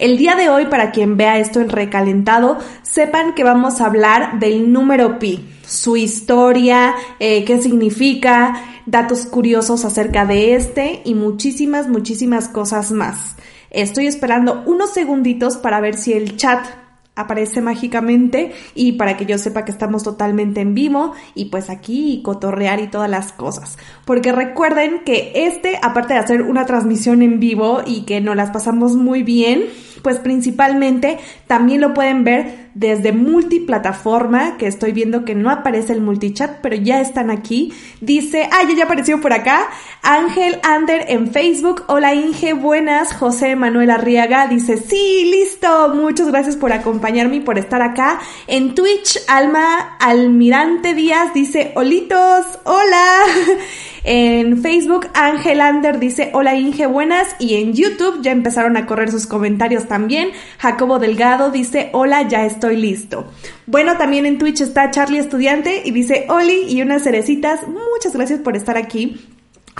El día de hoy, para quien vea esto en recalentado, sepan que vamos a hablar del número pi, su historia, eh, qué significa, datos curiosos acerca de este y muchísimas, muchísimas cosas más. Estoy esperando unos segunditos para ver si el chat aparece mágicamente y para que yo sepa que estamos totalmente en vivo y pues aquí cotorrear y todas las cosas. Porque recuerden que este, aparte de hacer una transmisión en vivo y que nos las pasamos muy bien, pues principalmente también lo pueden ver desde multiplataforma, que estoy viendo que no aparece el multichat, pero ya están aquí. Dice, ah, ya, apareció por acá. Ángel Ander en Facebook. Hola Inge, buenas. José Manuel Arriaga dice, sí, listo. Muchas gracias por acompañarme y por estar acá. En Twitch, Alma Almirante Díaz dice, olitos, hola. En Facebook, Ángel Ander dice, hola Inge, buenas. Y en YouTube ya empezaron a correr sus comentarios también. Jacobo Delgado dice, hola, ya estoy listo. Bueno, también en Twitch está Charlie Estudiante y dice, Oli y unas cerecitas. Muchas gracias por estar aquí.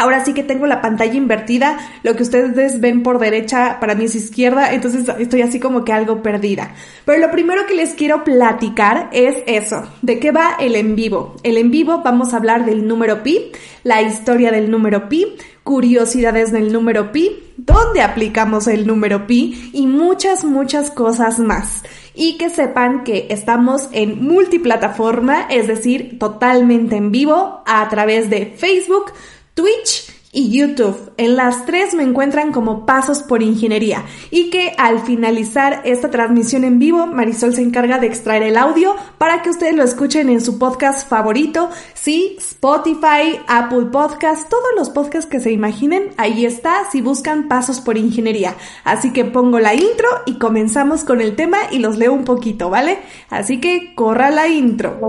Ahora sí que tengo la pantalla invertida, lo que ustedes ven por derecha para mí es izquierda, entonces estoy así como que algo perdida. Pero lo primero que les quiero platicar es eso, de qué va el en vivo. El en vivo vamos a hablar del número pi, la historia del número pi, curiosidades del número pi, dónde aplicamos el número pi y muchas, muchas cosas más. Y que sepan que estamos en multiplataforma, es decir, totalmente en vivo a través de Facebook, Twitch y YouTube. En las tres me encuentran como Pasos por Ingeniería y que al finalizar esta transmisión en vivo, Marisol se encarga de extraer el audio para que ustedes lo escuchen en su podcast favorito, sí, Spotify, Apple Podcast, todos los podcasts que se imaginen, ahí está si buscan Pasos por Ingeniería. Así que pongo la intro y comenzamos con el tema y los leo un poquito, ¿vale? Así que corra la intro.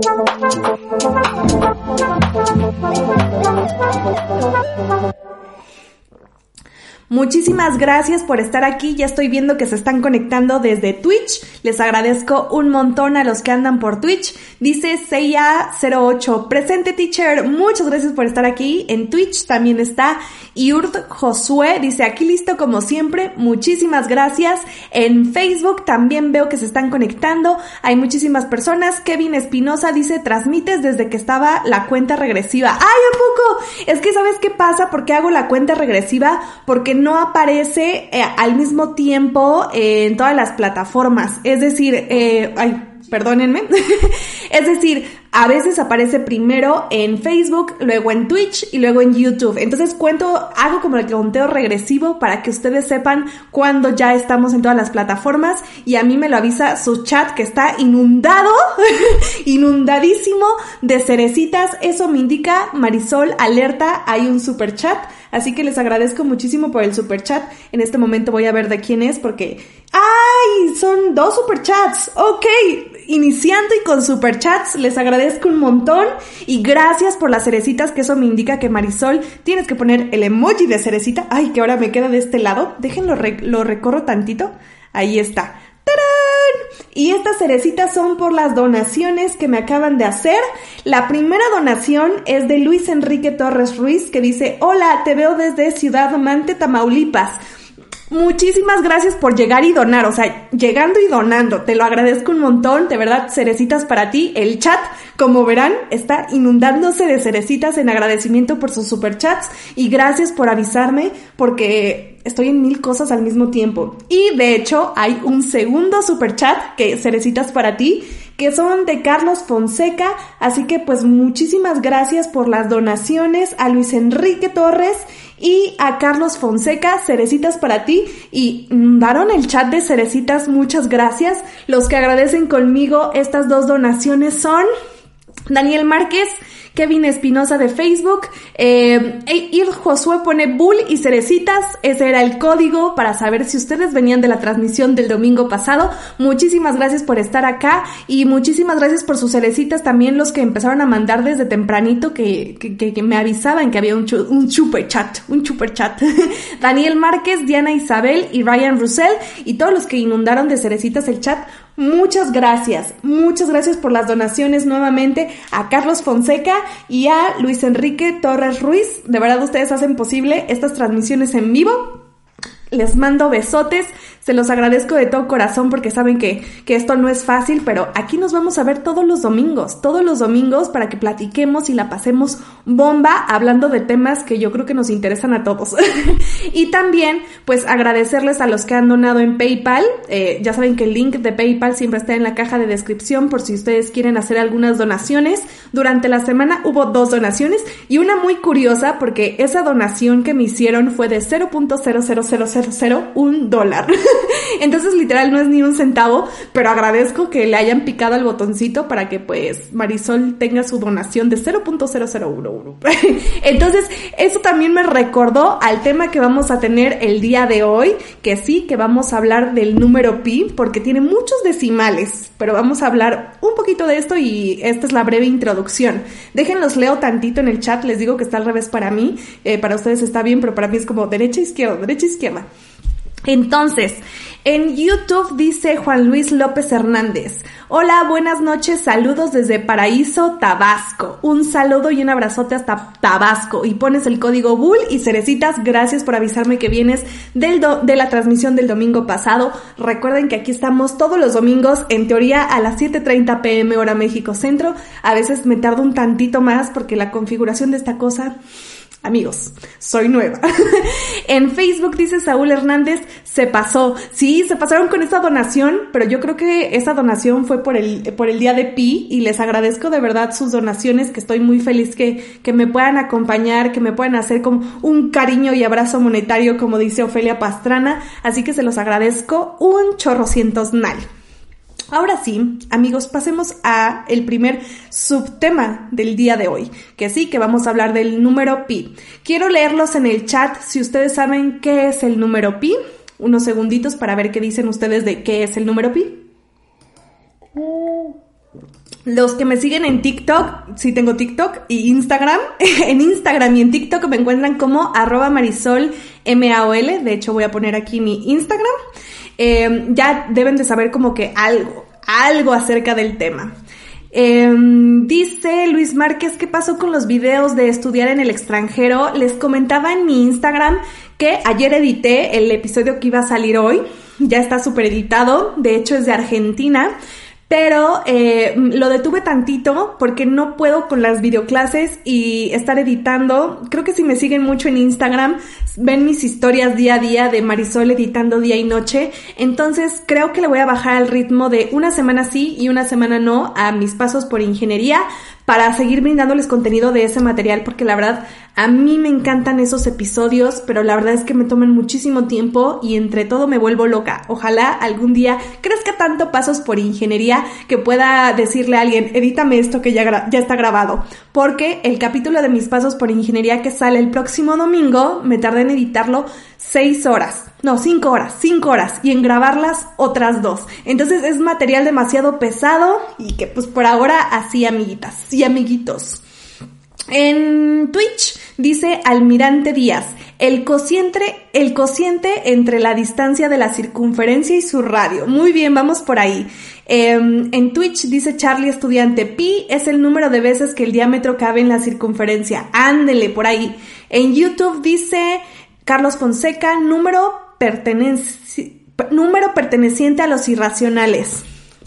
Muchísimas gracias por estar aquí. Ya estoy viendo que se están conectando desde Twitch. Les agradezco un montón a los que andan por Twitch. Dice Seiya08, presente teacher. Muchas gracias por estar aquí. En Twitch también está Yurt Josué. Dice aquí listo como siempre. Muchísimas gracias. En Facebook también veo que se están conectando. Hay muchísimas personas. Kevin Espinosa dice transmites desde que estaba la cuenta regresiva. ¡Ay, a poco! Es que sabes qué pasa? Porque hago la cuenta regresiva? Porque no aparece eh, al mismo tiempo en todas las plataformas. Es decir, eh, ay, perdónenme. es decir, a veces aparece primero en Facebook, luego en Twitch y luego en YouTube. Entonces cuento, hago como el conteo regresivo para que ustedes sepan cuándo ya estamos en todas las plataformas y a mí me lo avisa su chat que está inundado, inundadísimo de cerecitas. Eso me indica Marisol, alerta, hay un super chat. Así que les agradezco muchísimo por el super chat. En este momento voy a ver de quién es porque ¡Ay! Son dos superchats. Ok, iniciando y con superchats, les agradezco un montón y gracias por las cerecitas, que eso me indica que Marisol tienes que poner el emoji de cerecita. Ay, que ahora me queda de este lado. Déjenlo, lo recorro tantito. Ahí está. ¡Tarán! Y estas cerecitas son por las donaciones que me acaban de hacer. La primera donación es de Luis Enrique Torres Ruiz que dice, hola, te veo desde Ciudad Mante, Tamaulipas. Muchísimas gracias por llegar y donar, o sea, llegando y donando, te lo agradezco un montón, de verdad, cerecitas para ti. El chat, como verán, está inundándose de cerecitas en agradecimiento por sus superchats y gracias por avisarme porque estoy en mil cosas al mismo tiempo. Y de hecho, hay un segundo superchat que cerecitas para ti que son de Carlos Fonseca, así que pues muchísimas gracias por las donaciones a Luis Enrique Torres y a Carlos Fonseca, cerecitas para ti. Y daron el chat de cerecitas, muchas gracias. Los que agradecen conmigo estas dos donaciones son Daniel Márquez, Kevin Espinosa de Facebook, eh, Ir Josué pone bull y cerecitas, ese era el código para saber si ustedes venían de la transmisión del domingo pasado. Muchísimas gracias por estar acá y muchísimas gracias por sus cerecitas también los que empezaron a mandar desde tempranito que, que, me avisaban que había un, un super chat, un super chat. Daniel Márquez, Diana Isabel y Ryan Russell y todos los que inundaron de cerecitas el chat. Muchas gracias, muchas gracias por las donaciones nuevamente a Carlos Fonseca y a Luis Enrique Torres Ruiz. De verdad ustedes hacen posible estas transmisiones en vivo. Les mando besotes, se los agradezco de todo corazón porque saben que, que, esto no es fácil, pero aquí nos vamos a ver todos los domingos, todos los domingos para que platiquemos y la pasemos bomba hablando de temas que yo creo que nos interesan a todos. y también, pues agradecerles a los que han donado en PayPal. Eh, ya saben que el link de PayPal siempre está en la caja de descripción por si ustedes quieren hacer algunas donaciones. Durante la semana hubo dos donaciones y una muy curiosa porque esa donación que me hicieron fue de 0.00001 dólar. Entonces literal no es ni un centavo, pero agradezco que le hayan picado al botoncito para que pues Marisol tenga su donación de 0.0011. Entonces eso también me recordó al tema que vamos a tener el día de hoy, que sí, que vamos a hablar del número pi, porque tiene muchos decimales, pero vamos a hablar un poquito de esto y esta es la breve introducción. Déjenlos leo tantito en el chat, les digo que está al revés para mí, eh, para ustedes está bien, pero para mí es como derecha, izquierda, derecha, izquierda. Entonces, en YouTube dice Juan Luis López Hernández. Hola, buenas noches, saludos desde Paraíso, Tabasco. Un saludo y un abrazote hasta Tabasco. Y pones el código Bull y Cerecitas. Gracias por avisarme que vienes de la transmisión del domingo pasado. Recuerden que aquí estamos todos los domingos, en teoría a las 7.30 pm hora México Centro. A veces me tardo un tantito más porque la configuración de esta cosa Amigos, soy nueva. en Facebook dice Saúl Hernández, se pasó. Sí, se pasaron con esa donación, pero yo creo que esa donación fue por el, por el día de Pi y les agradezco de verdad sus donaciones, que estoy muy feliz que, que me puedan acompañar, que me puedan hacer como un cariño y abrazo monetario, como dice Ofelia Pastrana. Así que se los agradezco un chorrocientos nal. Ahora sí, amigos, pasemos a el primer subtema del día de hoy, que sí, que vamos a hablar del número pi. Quiero leerlos en el chat si ustedes saben qué es el número pi. Unos segunditos para ver qué dicen ustedes de qué es el número pi. Los que me siguen en TikTok, sí tengo TikTok y Instagram. en Instagram y en TikTok me encuentran como arroba marisol M-A-O-L. De hecho voy a poner aquí mi Instagram. Eh, ya deben de saber como que algo, algo acerca del tema. Eh, dice Luis Márquez, ¿qué pasó con los videos de estudiar en el extranjero? Les comentaba en mi Instagram que ayer edité el episodio que iba a salir hoy. Ya está súper editado, de hecho es de Argentina pero eh, lo detuve tantito porque no puedo con las videoclases y estar editando. Creo que si me siguen mucho en Instagram, ven mis historias día a día de Marisol editando día y noche. Entonces creo que le voy a bajar al ritmo de una semana sí y una semana no a mis pasos por ingeniería para seguir brindándoles contenido de ese material porque la verdad a mí me encantan esos episodios, pero la verdad es que me toman muchísimo tiempo y entre todo me vuelvo loca. Ojalá algún día crezca tanto pasos por ingeniería que pueda decirle a alguien, edítame esto que ya, ya está grabado. Porque el capítulo de mis pasos por ingeniería que sale el próximo domingo, me tardé en editarlo seis horas. No, cinco horas, cinco horas. Y en grabarlas otras dos. Entonces es material demasiado pesado y que pues por ahora así amiguitas y amiguitos. En Twitch dice Almirante Díaz, el cociente, el cociente entre la distancia de la circunferencia y su radio. Muy bien, vamos por ahí. Em, en Twitch dice Charlie Estudiante, pi es el número de veces que el diámetro cabe en la circunferencia. Ándele por ahí. En YouTube dice Carlos Fonseca, número, número perteneciente a los irracionales.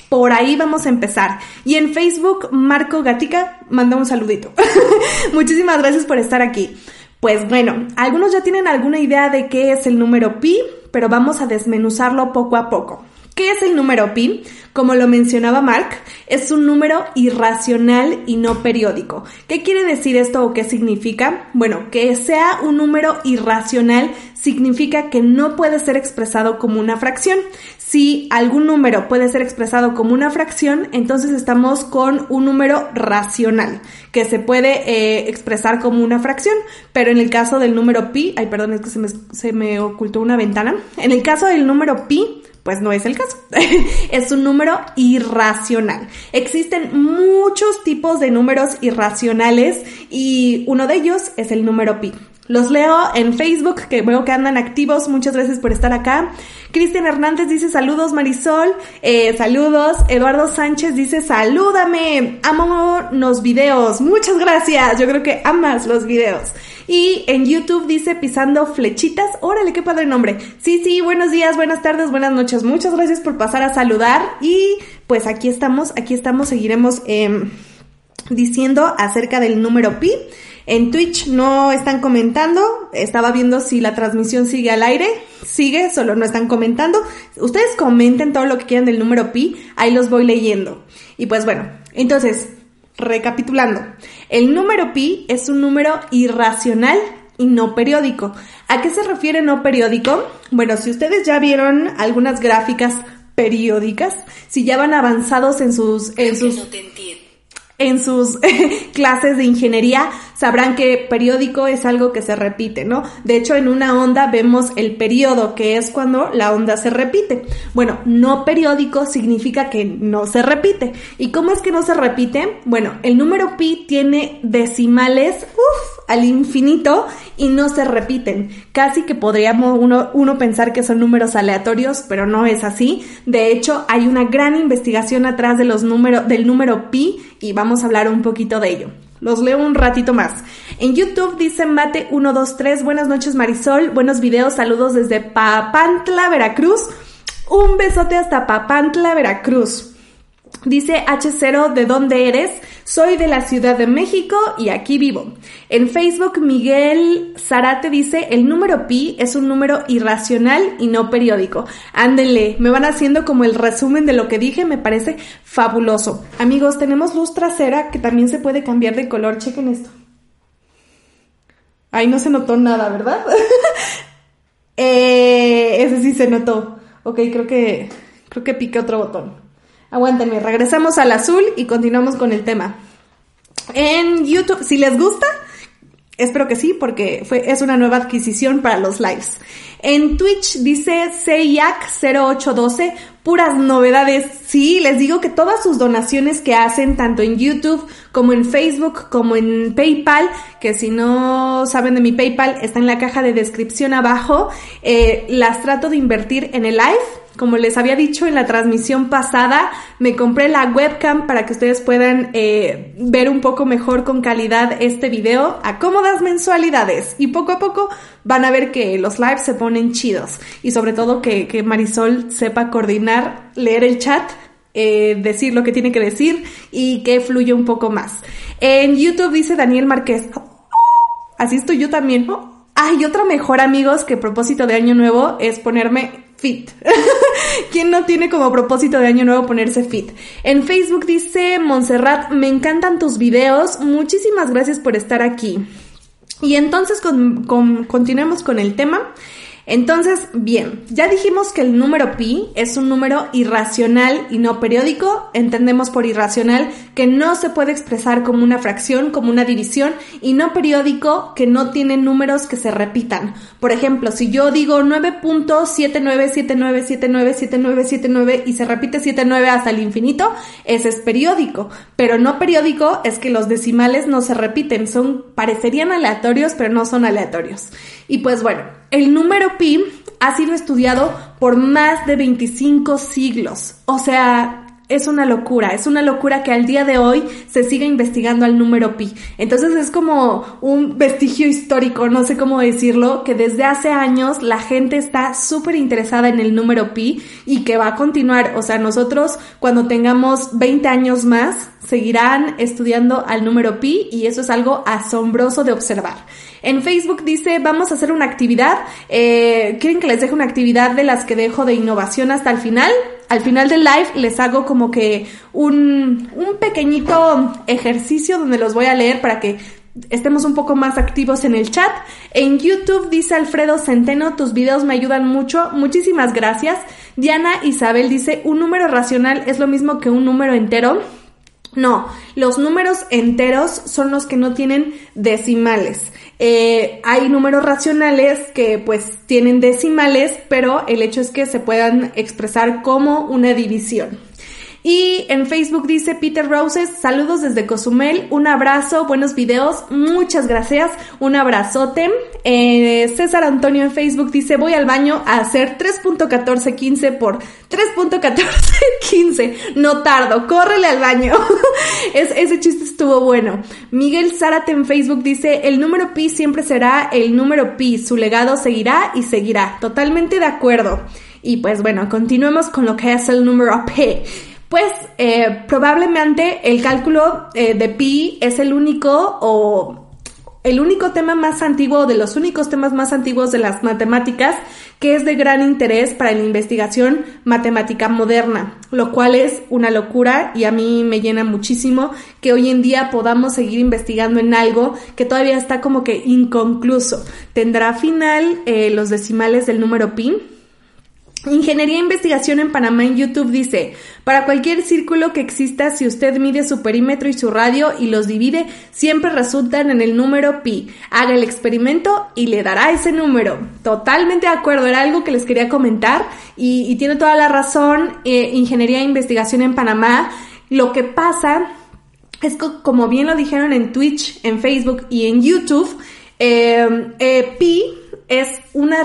Por ahí vamos a empezar. Y en Facebook, Marco Gatica manda un saludito. Muchísimas gracias por estar aquí. Pues bueno, algunos ya tienen alguna idea de qué es el número pi, pero vamos a desmenuzarlo poco a poco. ¿Qué es el número pi? Como lo mencionaba Mark, es un número irracional y no periódico. ¿Qué quiere decir esto o qué significa? Bueno, que sea un número irracional significa que no puede ser expresado como una fracción. Si algún número puede ser expresado como una fracción, entonces estamos con un número racional, que se puede eh, expresar como una fracción. Pero en el caso del número pi, ay, perdón, es que me, se me ocultó una ventana. En el caso del número pi, pues no es el caso. es un número irracional. Existen muchos tipos de números irracionales y uno de ellos es el número pi. Los leo en Facebook, que veo que andan activos. Muchas gracias por estar acá. Cristian Hernández dice saludos Marisol. Eh, saludos. Eduardo Sánchez dice salúdame. Amo los videos. Muchas gracias. Yo creo que amas los videos. Y en YouTube dice pisando flechitas. Órale, qué padre nombre. Sí, sí, buenos días, buenas tardes, buenas noches. Muchas gracias por pasar a saludar. Y pues aquí estamos, aquí estamos. Seguiremos em, diciendo acerca del número pi. En Twitch no están comentando, estaba viendo si la transmisión sigue al aire, sigue, solo no están comentando. Ustedes comenten todo lo que quieran del número pi, ahí los voy leyendo. Y pues bueno, entonces, recapitulando, el número pi es un número irracional y no periódico. ¿A qué se refiere no periódico? Bueno, si ustedes ya vieron algunas gráficas periódicas, si ya van avanzados en sus... En sus en sus clases de ingeniería sabrán que periódico es algo que se repite, ¿no? De hecho, en una onda vemos el periodo, que es cuando la onda se repite. Bueno, no periódico significa que no se repite. ¿Y cómo es que no se repite? Bueno, el número pi tiene decimales, uff, al infinito y no se repiten. Casi que podríamos uno, uno pensar que son números aleatorios, pero no es así. De hecho, hay una gran investigación atrás de los números, del número pi y vamos a hablar un poquito de ello. Los leo un ratito más. En YouTube dice Mate123, buenas noches Marisol, buenos videos, saludos desde Papantla, Veracruz. Un besote hasta Papantla, Veracruz. Dice H0, ¿de dónde eres? Soy de la Ciudad de México y aquí vivo. En Facebook, Miguel Zarate dice, el número pi es un número irracional y no periódico. Ándenle, me van haciendo como el resumen de lo que dije, me parece fabuloso. Amigos, tenemos luz trasera que también se puede cambiar de color. Chequen esto. Ahí no se notó nada, ¿verdad? eh, ese sí se notó. Ok, creo que, creo que piqué otro botón. Aguántenme, regresamos al azul y continuamos con el tema. En YouTube, si les gusta, espero que sí, porque fue, es una nueva adquisición para los lives. En Twitch dice CEIAC0812, puras novedades. Sí, les digo que todas sus donaciones que hacen, tanto en YouTube como en Facebook, como en PayPal, que si no saben de mi PayPal, está en la caja de descripción abajo, eh, las trato de invertir en el live como les había dicho en la transmisión pasada, me compré la webcam para que ustedes puedan eh, ver un poco mejor con calidad este video a cómodas mensualidades. Y poco a poco van a ver que los lives se ponen chidos. Y sobre todo que, que Marisol sepa coordinar, leer el chat eh, decir lo que tiene que decir y que fluya un poco más. En YouTube dice Daniel Márquez, así estoy yo también. Hay otro mejor amigos que propósito de año nuevo es ponerme fit. ¿Quién no tiene como propósito de año nuevo ponerse fit? En Facebook dice Montserrat, me encantan tus videos, muchísimas gracias por estar aquí. Y entonces continuemos con el tema. Entonces, bien, ya dijimos que el número pi es un número irracional y no periódico. Entendemos por irracional que no se puede expresar como una fracción, como una división, y no periódico que no tiene números que se repitan. Por ejemplo, si yo digo 9.7979797979 y se repite 79 hasta el infinito, ese es periódico. Pero no periódico es que los decimales no se repiten, son, parecerían aleatorios, pero no son aleatorios. Y pues bueno, el número pi ha sido estudiado por más de 25 siglos. O sea, es una locura, es una locura que al día de hoy se siga investigando al número pi. Entonces es como un vestigio histórico, no sé cómo decirlo, que desde hace años la gente está súper interesada en el número pi y que va a continuar. O sea, nosotros cuando tengamos 20 años más, seguirán estudiando al número pi y eso es algo asombroso de observar. En Facebook dice, vamos a hacer una actividad. Eh, ¿Quieren que les deje una actividad de las que dejo de innovación hasta el final? Al final del live les hago como que un, un pequeñito ejercicio donde los voy a leer para que estemos un poco más activos en el chat. En YouTube dice Alfredo Centeno, tus videos me ayudan mucho, muchísimas gracias. Diana Isabel dice, un número racional es lo mismo que un número entero. No, los números enteros son los que no tienen decimales. Eh, hay números racionales que pues tienen decimales, pero el hecho es que se puedan expresar como una división. Y en Facebook dice Peter Roses, saludos desde Cozumel, un abrazo, buenos videos, muchas gracias, un abrazote. Eh, César Antonio en Facebook dice, voy al baño a hacer 3.1415 por 3.1415, no tardo, córrele al baño. es, ese chiste estuvo bueno. Miguel Zárate en Facebook dice, el número pi siempre será el número pi, su legado seguirá y seguirá. Totalmente de acuerdo. Y pues bueno, continuemos con lo que es el número pi. Pues eh, probablemente el cálculo eh, de pi es el único o el único tema más antiguo, de los únicos temas más antiguos de las matemáticas, que es de gran interés para la investigación matemática moderna, lo cual es una locura y a mí me llena muchísimo que hoy en día podamos seguir investigando en algo que todavía está como que inconcluso. Tendrá final eh, los decimales del número pi Ingeniería e Investigación en Panamá en YouTube dice, para cualquier círculo que exista, si usted mide su perímetro y su radio y los divide, siempre resultan en el número pi. Haga el experimento y le dará ese número. Totalmente de acuerdo, era algo que les quería comentar y, tiene toda la razón. Eh, Ingeniería e Investigación en Panamá, lo que pasa es que, como bien lo dijeron en Twitch, en Facebook y en YouTube, eh, eh, pi es una,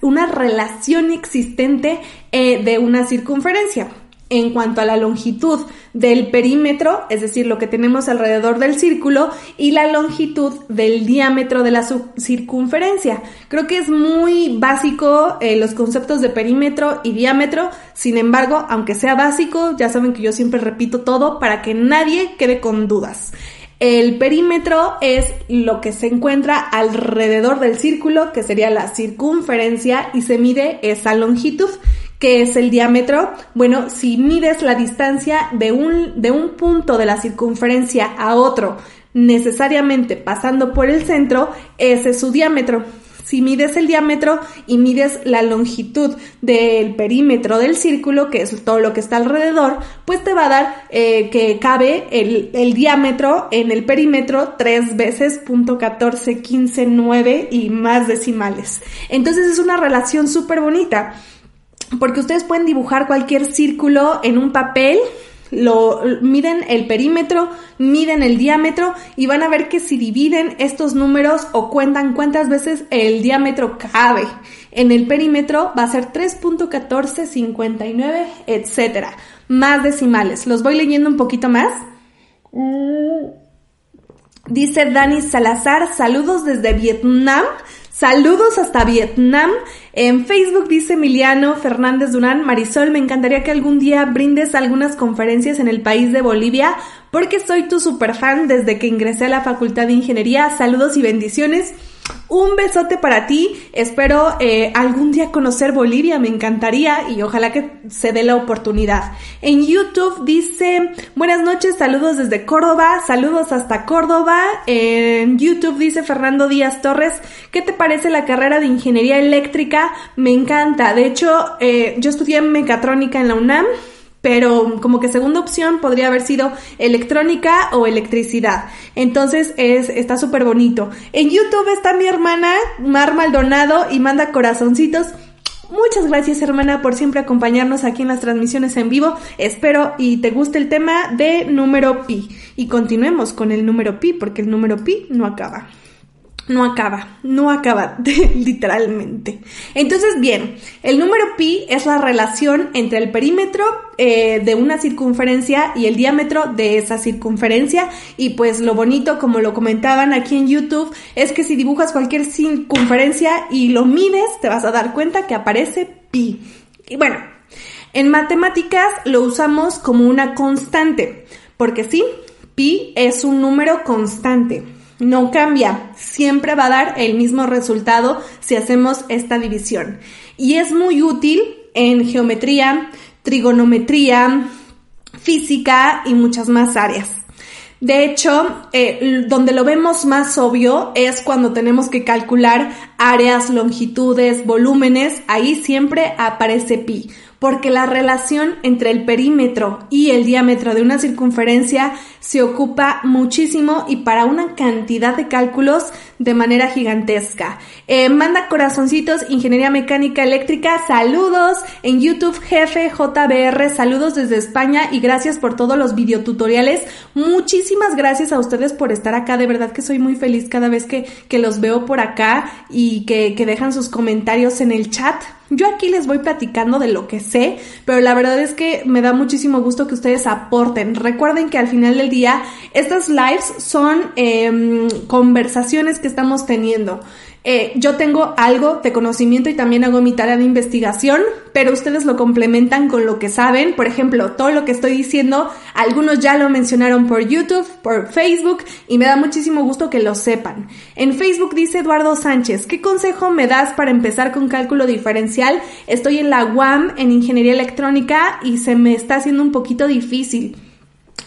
una relación existente eh, de una circunferencia. En cuanto a la longitud del perímetro, es decir, lo que tenemos alrededor del círculo, y la longitud del diámetro de la circunferencia. Creo que es muy básico eh, los conceptos de perímetro y diámetro, sin embargo, aunque sea básico, ya saben que yo siempre repito todo para que nadie quede con dudas. El perímetro es lo que se encuentra alrededor del círculo, que sería la circunferencia, y se mide esa longitud, que es el diámetro. Bueno, si mides la distancia de un, de un punto de la circunferencia a otro, necesariamente pasando por el centro, ese es su diámetro. Si mides el diámetro y mides la longitud del perímetro del círculo, que es todo lo que está alrededor, pues te va a dar eh, que cabe el, diámetro en el perímetro tres veces punto 14, 15, 9 y más decimales. Entonces es una relación súper bonita porque ustedes pueden dibujar cualquier círculo en un papel lo miden el perímetro, miden el diámetro y van a ver que si dividen estos números o cuentan cuántas veces el diámetro cabe en el perímetro va a ser 3.1459, etcétera. Más decimales. Los voy leyendo un poquito más. Mm. Dice Dani Salazar, saludos desde Vietnam. Saludos hasta Vietnam. En Facebook dice Emiliano Fernández Durán, Marisol, me encantaría que algún día brindes algunas conferencias en el país de Bolivia, porque soy tu super fan desde que ingresé a la Facultad de Ingeniería. Saludos y bendiciones. Un besote para ti. Espero eh, algún día conocer Bolivia, me encantaría y ojalá que se dé la oportunidad. En YouTube dice, buenas noches, saludos desde Córdoba, saludos hasta Córdoba. En YouTube dice Fernando Díaz Torres, ¿qué te parece la carrera de ingeniería eléctrica? Me encanta. De hecho, eh, yo estudié mecatrónica en la UNAM pero como que segunda opción podría haber sido electrónica o electricidad. Entonces es, está súper bonito. En YouTube está mi hermana Mar Maldonado y manda corazoncitos. Muchas gracias hermana por siempre acompañarnos aquí en las transmisiones en vivo. Espero y te guste el tema de número pi. Y continuemos con el número pi porque el número pi no acaba no acaba, no acaba, literalmente. Entonces, bien, el número pi es la relación entre el perímetro eh, de una circunferencia y el diámetro de esa circunferencia. Y pues lo bonito, como lo comentaban aquí en YouTube, es que si dibujas cualquier circunferencia y lo mides, te vas a dar cuenta que aparece pi. Y bueno, en matemáticas lo usamos como una constante, porque sí, pi es un número constante no cambia, siempre va a dar el mismo resultado si hacemos esta división. Y es muy útil en geometría, trigonometría, física y muchas más áreas. De hecho, eh, donde lo vemos más obvio es cuando tenemos que calcular áreas, longitudes, volúmenes, ahí siempre aparece pi porque la relación entre el perímetro y el diámetro de una circunferencia se ocupa muchísimo y para una cantidad de cálculos de manera gigantesca. Eh, manda corazoncitos, Ingeniería Mecánica Eléctrica, saludos en YouTube, jefe JBR, saludos desde España y gracias por todos los videotutoriales. Muchísimas gracias a ustedes por estar acá, de verdad que soy muy feliz cada vez que, que los veo por acá y que, que dejan sus comentarios en el chat. Yo aquí les voy platicando de lo que sé, pero la verdad es que me da muchísimo gusto que ustedes aporten. Recuerden que al final del día estas lives son em, conversaciones que estamos teniendo. Eh, yo tengo algo de conocimiento y también hago mi tarea de investigación, pero ustedes lo complementan con lo que saben. Por ejemplo, todo lo que estoy diciendo, algunos ya lo mencionaron por YouTube, por Facebook, y me da muchísimo gusto que lo sepan. En Facebook dice Eduardo Sánchez, ¿qué consejo me das para empezar con cálculo diferencial? Estoy en la UAM en Ingeniería Electrónica y se me está haciendo un poquito difícil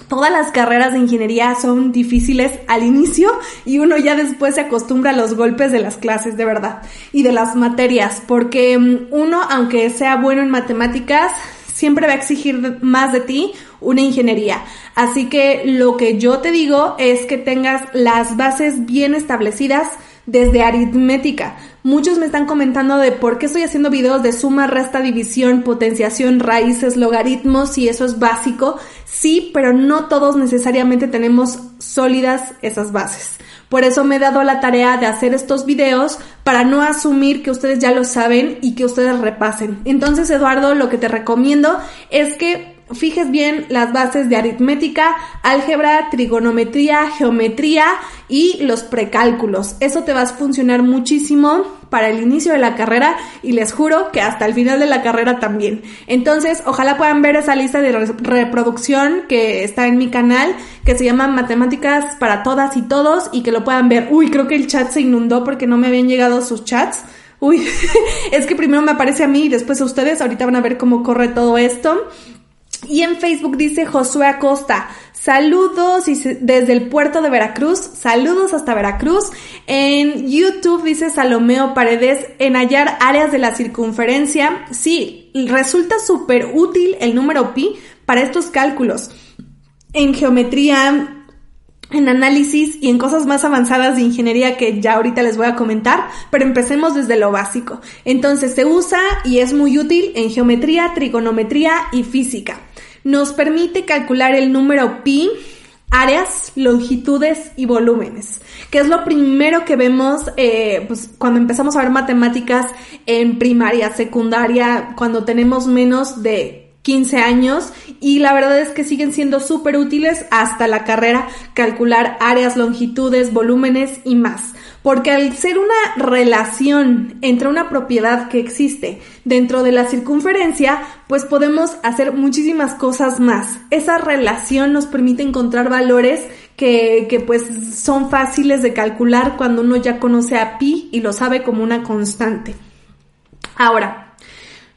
todas las carreras de ingeniería son difíciles al inicio y uno ya después se acostumbra a los golpes de las clases, de verdad, y de las materias, porque mm, uno, aunque sea bueno en matemáticas, siempre va a exigir más de ti una ingeniería. Así que lo que yo te digo es que tengas las bases bien establecidas desde aritmética. Muchos me están comentando de por qué estoy haciendo videos de suma, resta, división, potenciación, raíces, logaritmos y eso es básico. Sí, pero no todos necesariamente tenemos sólidas esas bases. Por eso me he dado la tarea de hacer estos videos para no asumir que ustedes ya lo saben y que ustedes repasen. Entonces, Eduardo, lo que te recomiendo es que fijes bien las bases de aritmética, álgebra, trigonometría, geometría y los precálculos. Eso te va a funcionar muchísimo para el inicio de la carrera y les juro que hasta el final de la carrera también. Entonces, ojalá puedan ver esa lista de reproducción que está en mi canal, que se llama Matemáticas para todas y todos y que lo puedan ver. Uy, creo que el chat se inundó porque no me habían llegado sus chats. Uy, es que primero me aparece a mí y después a ustedes. Ahorita van a ver cómo corre todo esto. Y en Facebook dice Josué Acosta, saludos desde el puerto de Veracruz, saludos hasta Veracruz. En YouTube dice Salomeo Paredes, en hallar áreas de la circunferencia. Sí, resulta súper útil el número pi para estos cálculos. En geometría, en análisis y en cosas más avanzadas de ingeniería que ya ahorita les voy a comentar, pero empecemos desde lo básico. Entonces se usa y es muy útil en geometría, trigonometría y física nos permite calcular el número pi, áreas, longitudes y volúmenes, que es lo primero que vemos eh, pues, cuando empezamos a ver matemáticas en primaria, secundaria, cuando tenemos menos de 15 años y la verdad es que siguen siendo súper útiles hasta la carrera calcular áreas, longitudes, volúmenes y más. Porque al ser una relación entre una propiedad que existe dentro de la circunferencia, pues podemos hacer muchísimas cosas más. Esa relación nos permite encontrar valores que, que pues son fáciles de calcular cuando uno ya conoce a pi y lo sabe como una constante. Ahora,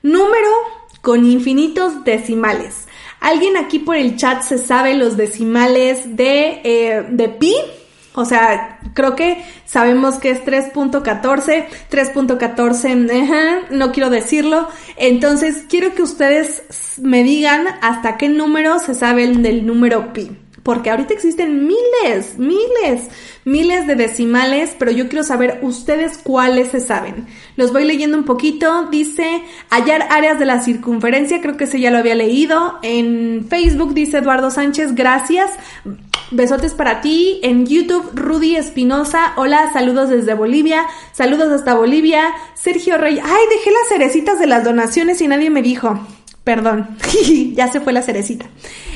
número con infinitos decimales. ¿Alguien aquí por el chat se sabe los decimales de, eh, de pi? O sea, creo que sabemos que es 3.14, 3.14, no quiero decirlo. Entonces, quiero que ustedes me digan hasta qué número se saben del número pi. Porque ahorita existen miles, miles, miles de decimales, pero yo quiero saber ustedes cuáles se saben. Los voy leyendo un poquito. Dice hallar áreas de la circunferencia, creo que ese ya lo había leído. En Facebook dice Eduardo Sánchez, gracias. Besotes para ti. En YouTube, Rudy Espinosa. Hola, saludos desde Bolivia. Saludos hasta Bolivia. Sergio Rey. Ay, dejé las cerecitas de las donaciones y nadie me dijo. Perdón, ya se fue la cerecita.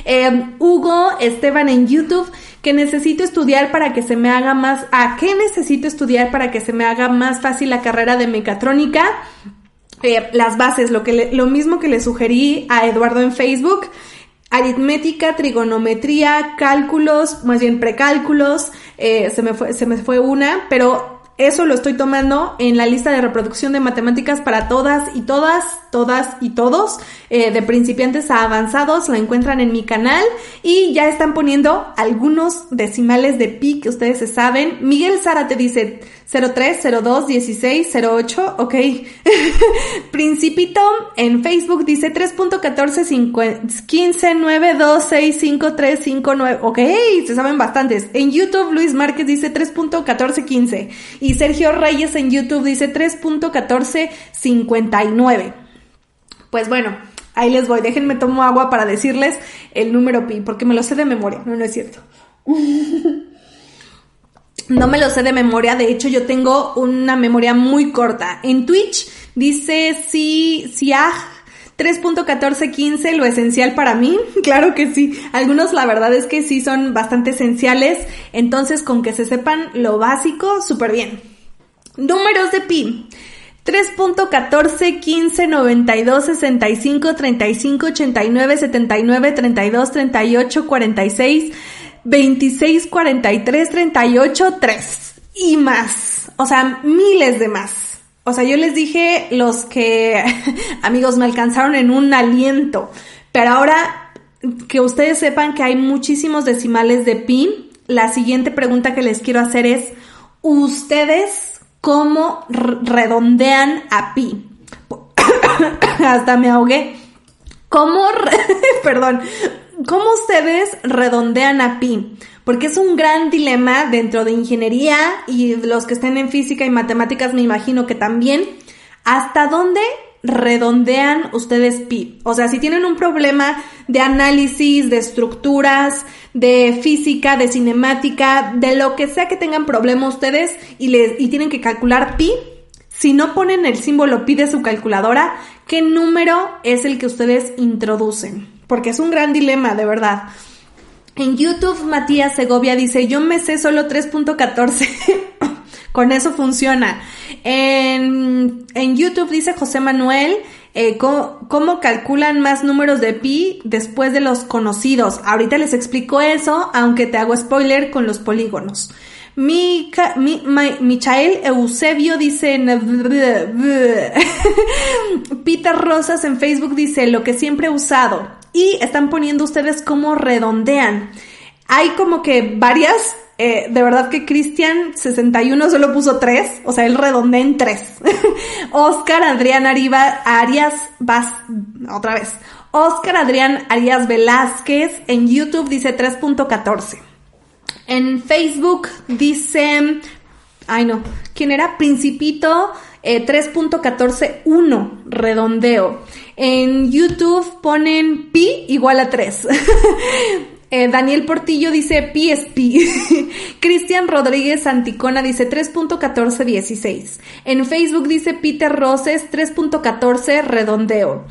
Eh, Hugo Esteban en YouTube, que necesito estudiar para que se me haga más... ¿A qué necesito estudiar para que se me haga más fácil la carrera de mecatrónica? Eh, las bases, lo, que lo mismo que le sugerí a Eduardo en Facebook. Aritmética, trigonometría, cálculos, más bien precálculos, eh, se, me fue, se me fue una, pero eso lo estoy tomando en la lista de reproducción de matemáticas para todas y todas, todas y todos, eh, de principiantes a avanzados, la encuentran en mi canal y ya están poniendo algunos decimales de pi que ustedes se saben. Miguel Sara te dice 03, 02, 16, 08, ok. Principito en Facebook dice 3.14, 15, 9, 2, 6, 5, 3, 5, 9, ok, se saben bastantes. En YouTube Luis Márquez dice 3.14, 15 y Sergio Reyes en YouTube dice 3.14, 59. Pues bueno, ahí les voy, déjenme tomo agua para decirles el número pi, porque me lo sé de memoria, no, no es cierto. No me lo sé de memoria, de hecho yo tengo una memoria muy corta. En Twitch dice si, si 3.1415 lo esencial para mí, claro que sí. Algunos la verdad es que sí son bastante esenciales, entonces con que se sepan lo básico, súper bien. Números de pi. 3.14, 15, 92, 65, 35, 89, 79, 32, 38, 46, 26, 43, 38, 3 y más. O sea, miles de más. O sea, yo les dije los que, amigos, me alcanzaron en un aliento. Pero ahora que ustedes sepan que hay muchísimos decimales de pi, la siguiente pregunta que les quiero hacer es, ¿ustedes cómo redondean a pi? Hasta me ahogué. ¿Cómo, perdón, ¿Cómo ustedes redondean a pi? Porque es un gran dilema dentro de ingeniería y los que estén en física y matemáticas me imagino que también. ¿Hasta dónde redondean ustedes pi? O sea, si tienen un problema de análisis, de estructuras, de física, de cinemática, de lo que sea que tengan problema ustedes y, les, y tienen que calcular pi, si no ponen el símbolo pi de su calculadora, ¿qué número es el que ustedes introducen? Porque es un gran dilema, de verdad. En YouTube, Matías Segovia dice, yo me sé solo 3.14. Con eso funciona. En, YouTube dice José Manuel, eh, ¿cómo, calculan más números de pi después de los conocidos? Ahorita les explico eso, aunque te hago spoiler con los polígonos. Mi, Michael Eusebio dice Peter Rosas en Facebook dice lo que siempre he usado y están poniendo ustedes cómo redondean. Hay como que varias, eh, de verdad que Cristian 61 solo puso 3, o sea, él redondea en 3. Oscar Adrián Ariba, Arias Vas, otra vez. Oscar Adrián Arias Velázquez en YouTube dice 3.14. En Facebook dice, ay no, ¿quién era? Principito eh, 3.141, redondeo. En YouTube ponen pi igual a 3. Eh, Daniel Portillo dice pi es pi. Cristian Rodríguez Anticona dice 3.1416. En Facebook dice Peter Roses 3.14 redondeo.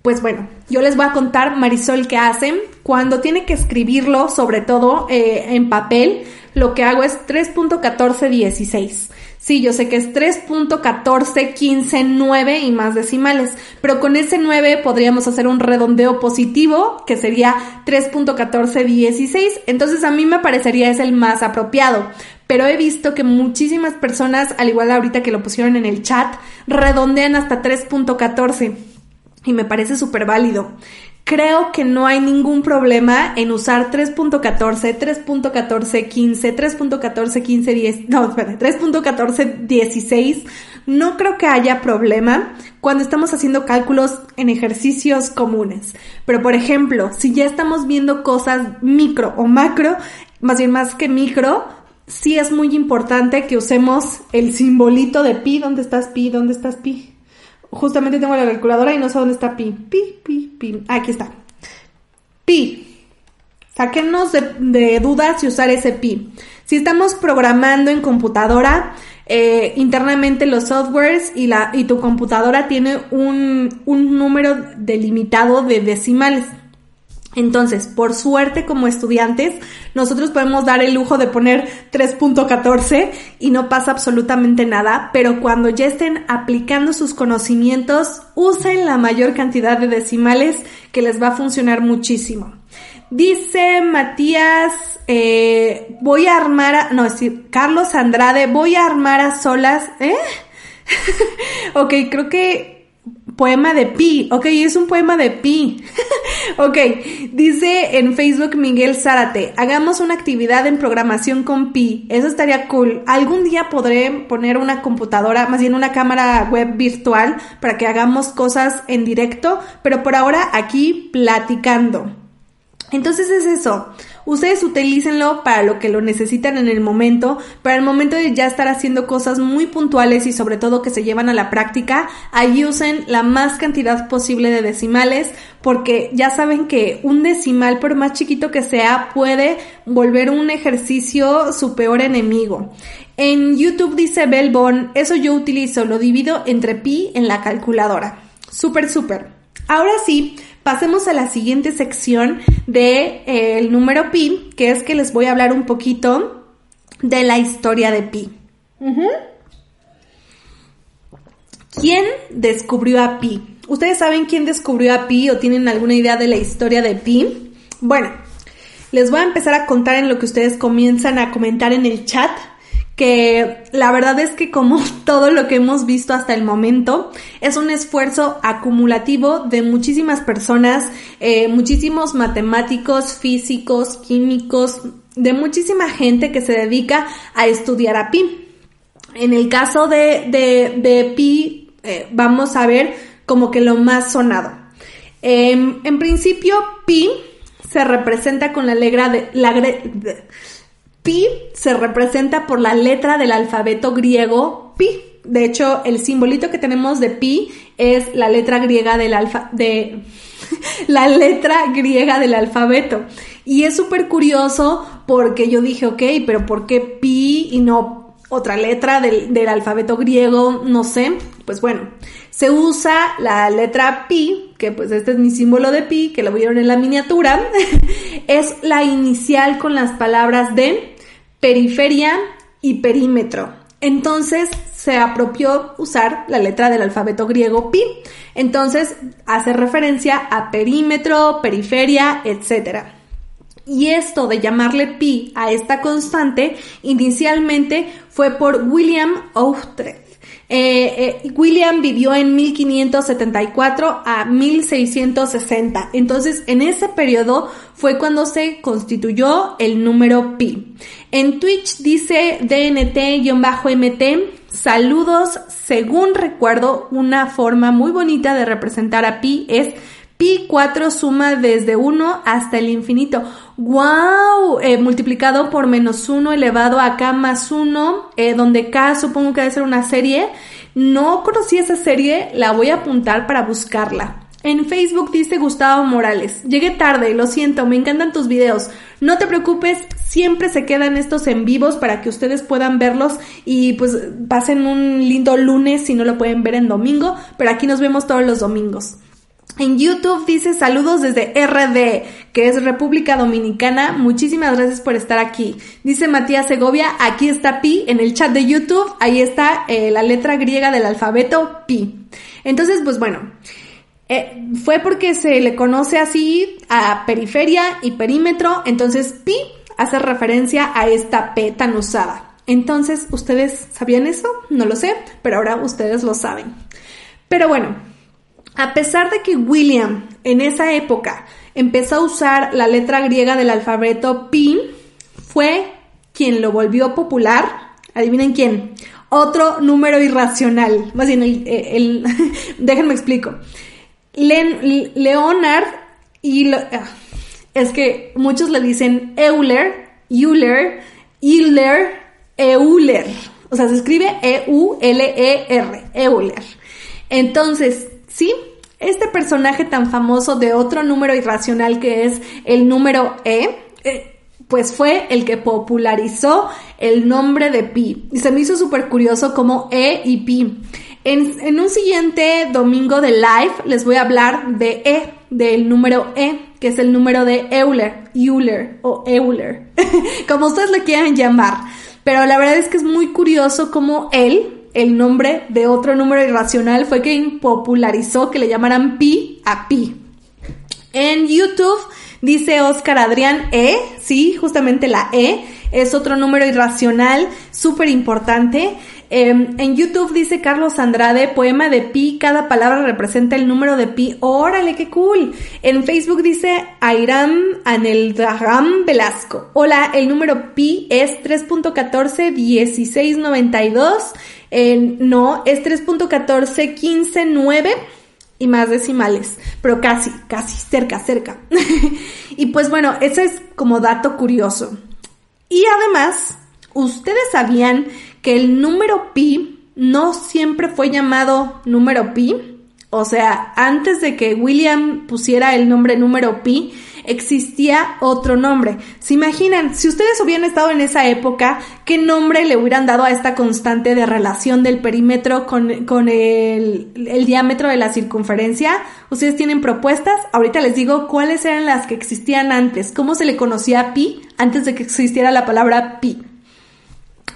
Pues bueno, yo les voy a contar, Marisol, qué hacen. Cuando tiene que escribirlo, sobre todo eh, en papel, lo que hago es 3.1416. Sí, yo sé que es 3.1415.9 y más decimales, pero con ese 9 podríamos hacer un redondeo positivo que sería 3.1416, entonces a mí me parecería es el más apropiado. Pero he visto que muchísimas personas, al igual ahorita que lo pusieron en el chat, redondean hasta 3.14 y me parece súper válido. Creo que no hay ningún problema en usar 3.14, 3.14, 15, 3.14, 15, 10, no, espera, 3.14, 16. No creo que haya problema cuando estamos haciendo cálculos en ejercicios comunes. Pero por ejemplo, si ya estamos viendo cosas micro o macro, más bien más que micro, sí es muy importante que usemos el simbolito de pi. ¿Dónde estás pi? ¿Dónde estás pi? Justamente tengo la calculadora y no sé dónde está pi. Pi, pi, pi. Aquí está. Pi. Sáquenos de, dudas y usar ese pi. Si estamos programando en computadora, eh, internamente los softwares y, la, y tu computadora tiene un, un número delimitado de decimales. Entonces, por suerte como estudiantes, nosotros podemos dar el lujo de poner 3.14 y no pasa absolutamente nada, pero cuando ya estén aplicando sus conocimientos, usen la mayor cantidad de decimales que les va a funcionar muchísimo. Dice Matías, eh, voy a armar a, no, es decir, Carlos Andrade, voy a armar a solas, ¿eh? ok, creo que poema de Pi. Ok, es un poema de Pi. ok, dice en Facebook Miguel Zárate, hagamos una actividad en programación con Pi. Eso estaría cool. Algún día podré poner una computadora, más bien una cámara web virtual para que hagamos cosas en directo, pero por ahora aquí platicando. Entonces es eso. Ustedes utilícenlo para lo que lo necesitan en el momento, para el momento de ya estar haciendo cosas muy puntuales y sobre todo que se llevan a la práctica, ahí usen la más cantidad posible de decimales porque ya saben que un decimal, por más chiquito que sea, puede volver un ejercicio su peor enemigo. En YouTube dice Belbon, eso yo utilizo, lo divido entre pi en la calculadora. Súper, súper. Ahora sí, pasemos a la siguiente sección de eh, el número pi, que es que les voy a hablar un poquito de la historia de pi. ¿Quién descubrió a pi? ¿Ustedes saben quién descubrió a pi o tienen alguna idea de la historia de pi? Bueno, les voy a empezar a contar en lo que ustedes comienzan a comentar en el chat que la verdad es que como todo lo que hemos visto hasta el momento, es un esfuerzo acumulativo de muchísimas personas, eh, muchísimos matemáticos, físicos, químicos, de muchísima gente que se dedica a estudiar a pi. En el caso de, de, pi, eh, vamos a ver como que lo más sonado. Em, en principio, pi se representa con la letra de, la, Pi se representa por la letra del alfabeto griego pi. De hecho, el simbolito que tenemos de pi es la letra griega del alfa de la letra griega del alfabeto. Y es súper curioso porque yo dije, ok, pero ¿por qué pi y no otra letra del, del, alfabeto griego? No sé. Pues bueno, se usa la letra pi, que pues este es mi símbolo de pi, que lo vieron en la miniatura. es la inicial con las palabras de periferia y perímetro. Entonces se apropió usar la letra del alfabeto griego pi. Entonces hace referencia a perímetro, periferia, etc. Y esto de llamarle pi a esta constante inicialmente fue por William Oughtred. Eh, eh, William vivió en 1574 a 1660. Entonces, en ese periodo fue cuando se constituyó el número pi. En Twitch dice DNT-MT, saludos. Según recuerdo, una forma muy bonita de representar a pi es pi 4 suma desde 1 hasta el infinito. ¡Wow! Eh, multiplicado por menos 1 elevado a k más 1, eh, donde k supongo que debe ser una serie. No conocí esa serie, la voy a apuntar para buscarla. En Facebook dice Gustavo Morales, llegué tarde, lo siento, me encantan tus videos. No te preocupes, siempre se quedan estos en vivos para que ustedes puedan verlos y pues pasen un lindo lunes si no lo pueden ver en domingo, pero aquí nos vemos todos los domingos. En YouTube dice saludos desde RD, que es República Dominicana. Muchísimas gracias por estar aquí. Dice Matías Segovia, aquí está Pi en el chat de YouTube. Ahí está eh, la letra griega del alfabeto Pi. Entonces, pues bueno, eh, fue porque se le conoce así a periferia y perímetro. Entonces, Pi hace referencia a esta P tan usada. Entonces, ¿ustedes sabían eso? No lo sé, pero ahora ustedes lo saben. Pero bueno, a pesar de que William en esa época empezó a usar la letra griega del alfabeto pi, fue quien lo volvió popular. Adivinen quién. Otro número irracional. Más bien, el, déjenme explico. Leonard y ah, es que muchos le dicen Euler, Euler, Euler, Euler. O sea, se escribe E-U-L-E-R, Euler. Entonces, ¿sí? Este personaje tan famoso de otro número irracional que es el número E, eh, pues fue el que popularizó el nombre de pi. Y se me hizo súper curioso como E y pi. En, en un siguiente domingo de live les voy a hablar de E, del número E, que es el número de Euler, Euler o Euler, como ustedes le quieran llamar. Pero la verdad es que es muy curioso cómo él, el nombre de otro número irracional, fue quien popularizó que le llamaran pi a pi. En YouTube dice Oscar Adrián E, sí, justamente la E, es otro número irracional súper importante. Em, en YouTube dice Carlos Andrade, poema de pi, cada palabra representa el número de pi. ¡Órale, qué cool! En Facebook dice Airam Aneldragam Velasco. Hola, el número pi es 3.141692. no, es 3.14159 y más decimales, pero casi, casi, cerca, cerca. y pues bueno, eso es como dato curioso. Y además, ustedes sabían que el número pi no siempre fue llamado número pi. O sea, antes de que William pusiera el nombre número pi, existía otro nombre. ¿Se imaginan? Si ustedes hubieran estado en esa época, ¿qué nombre le hubieran dado a esta constante de relación del perímetro con, el, el, diámetro de la circunferencia? ¿Ustedes tienen propuestas? Ahorita les digo cuáles eran las que existían antes. ¿Cómo se le conocía pi antes de que existiera la palabra pi?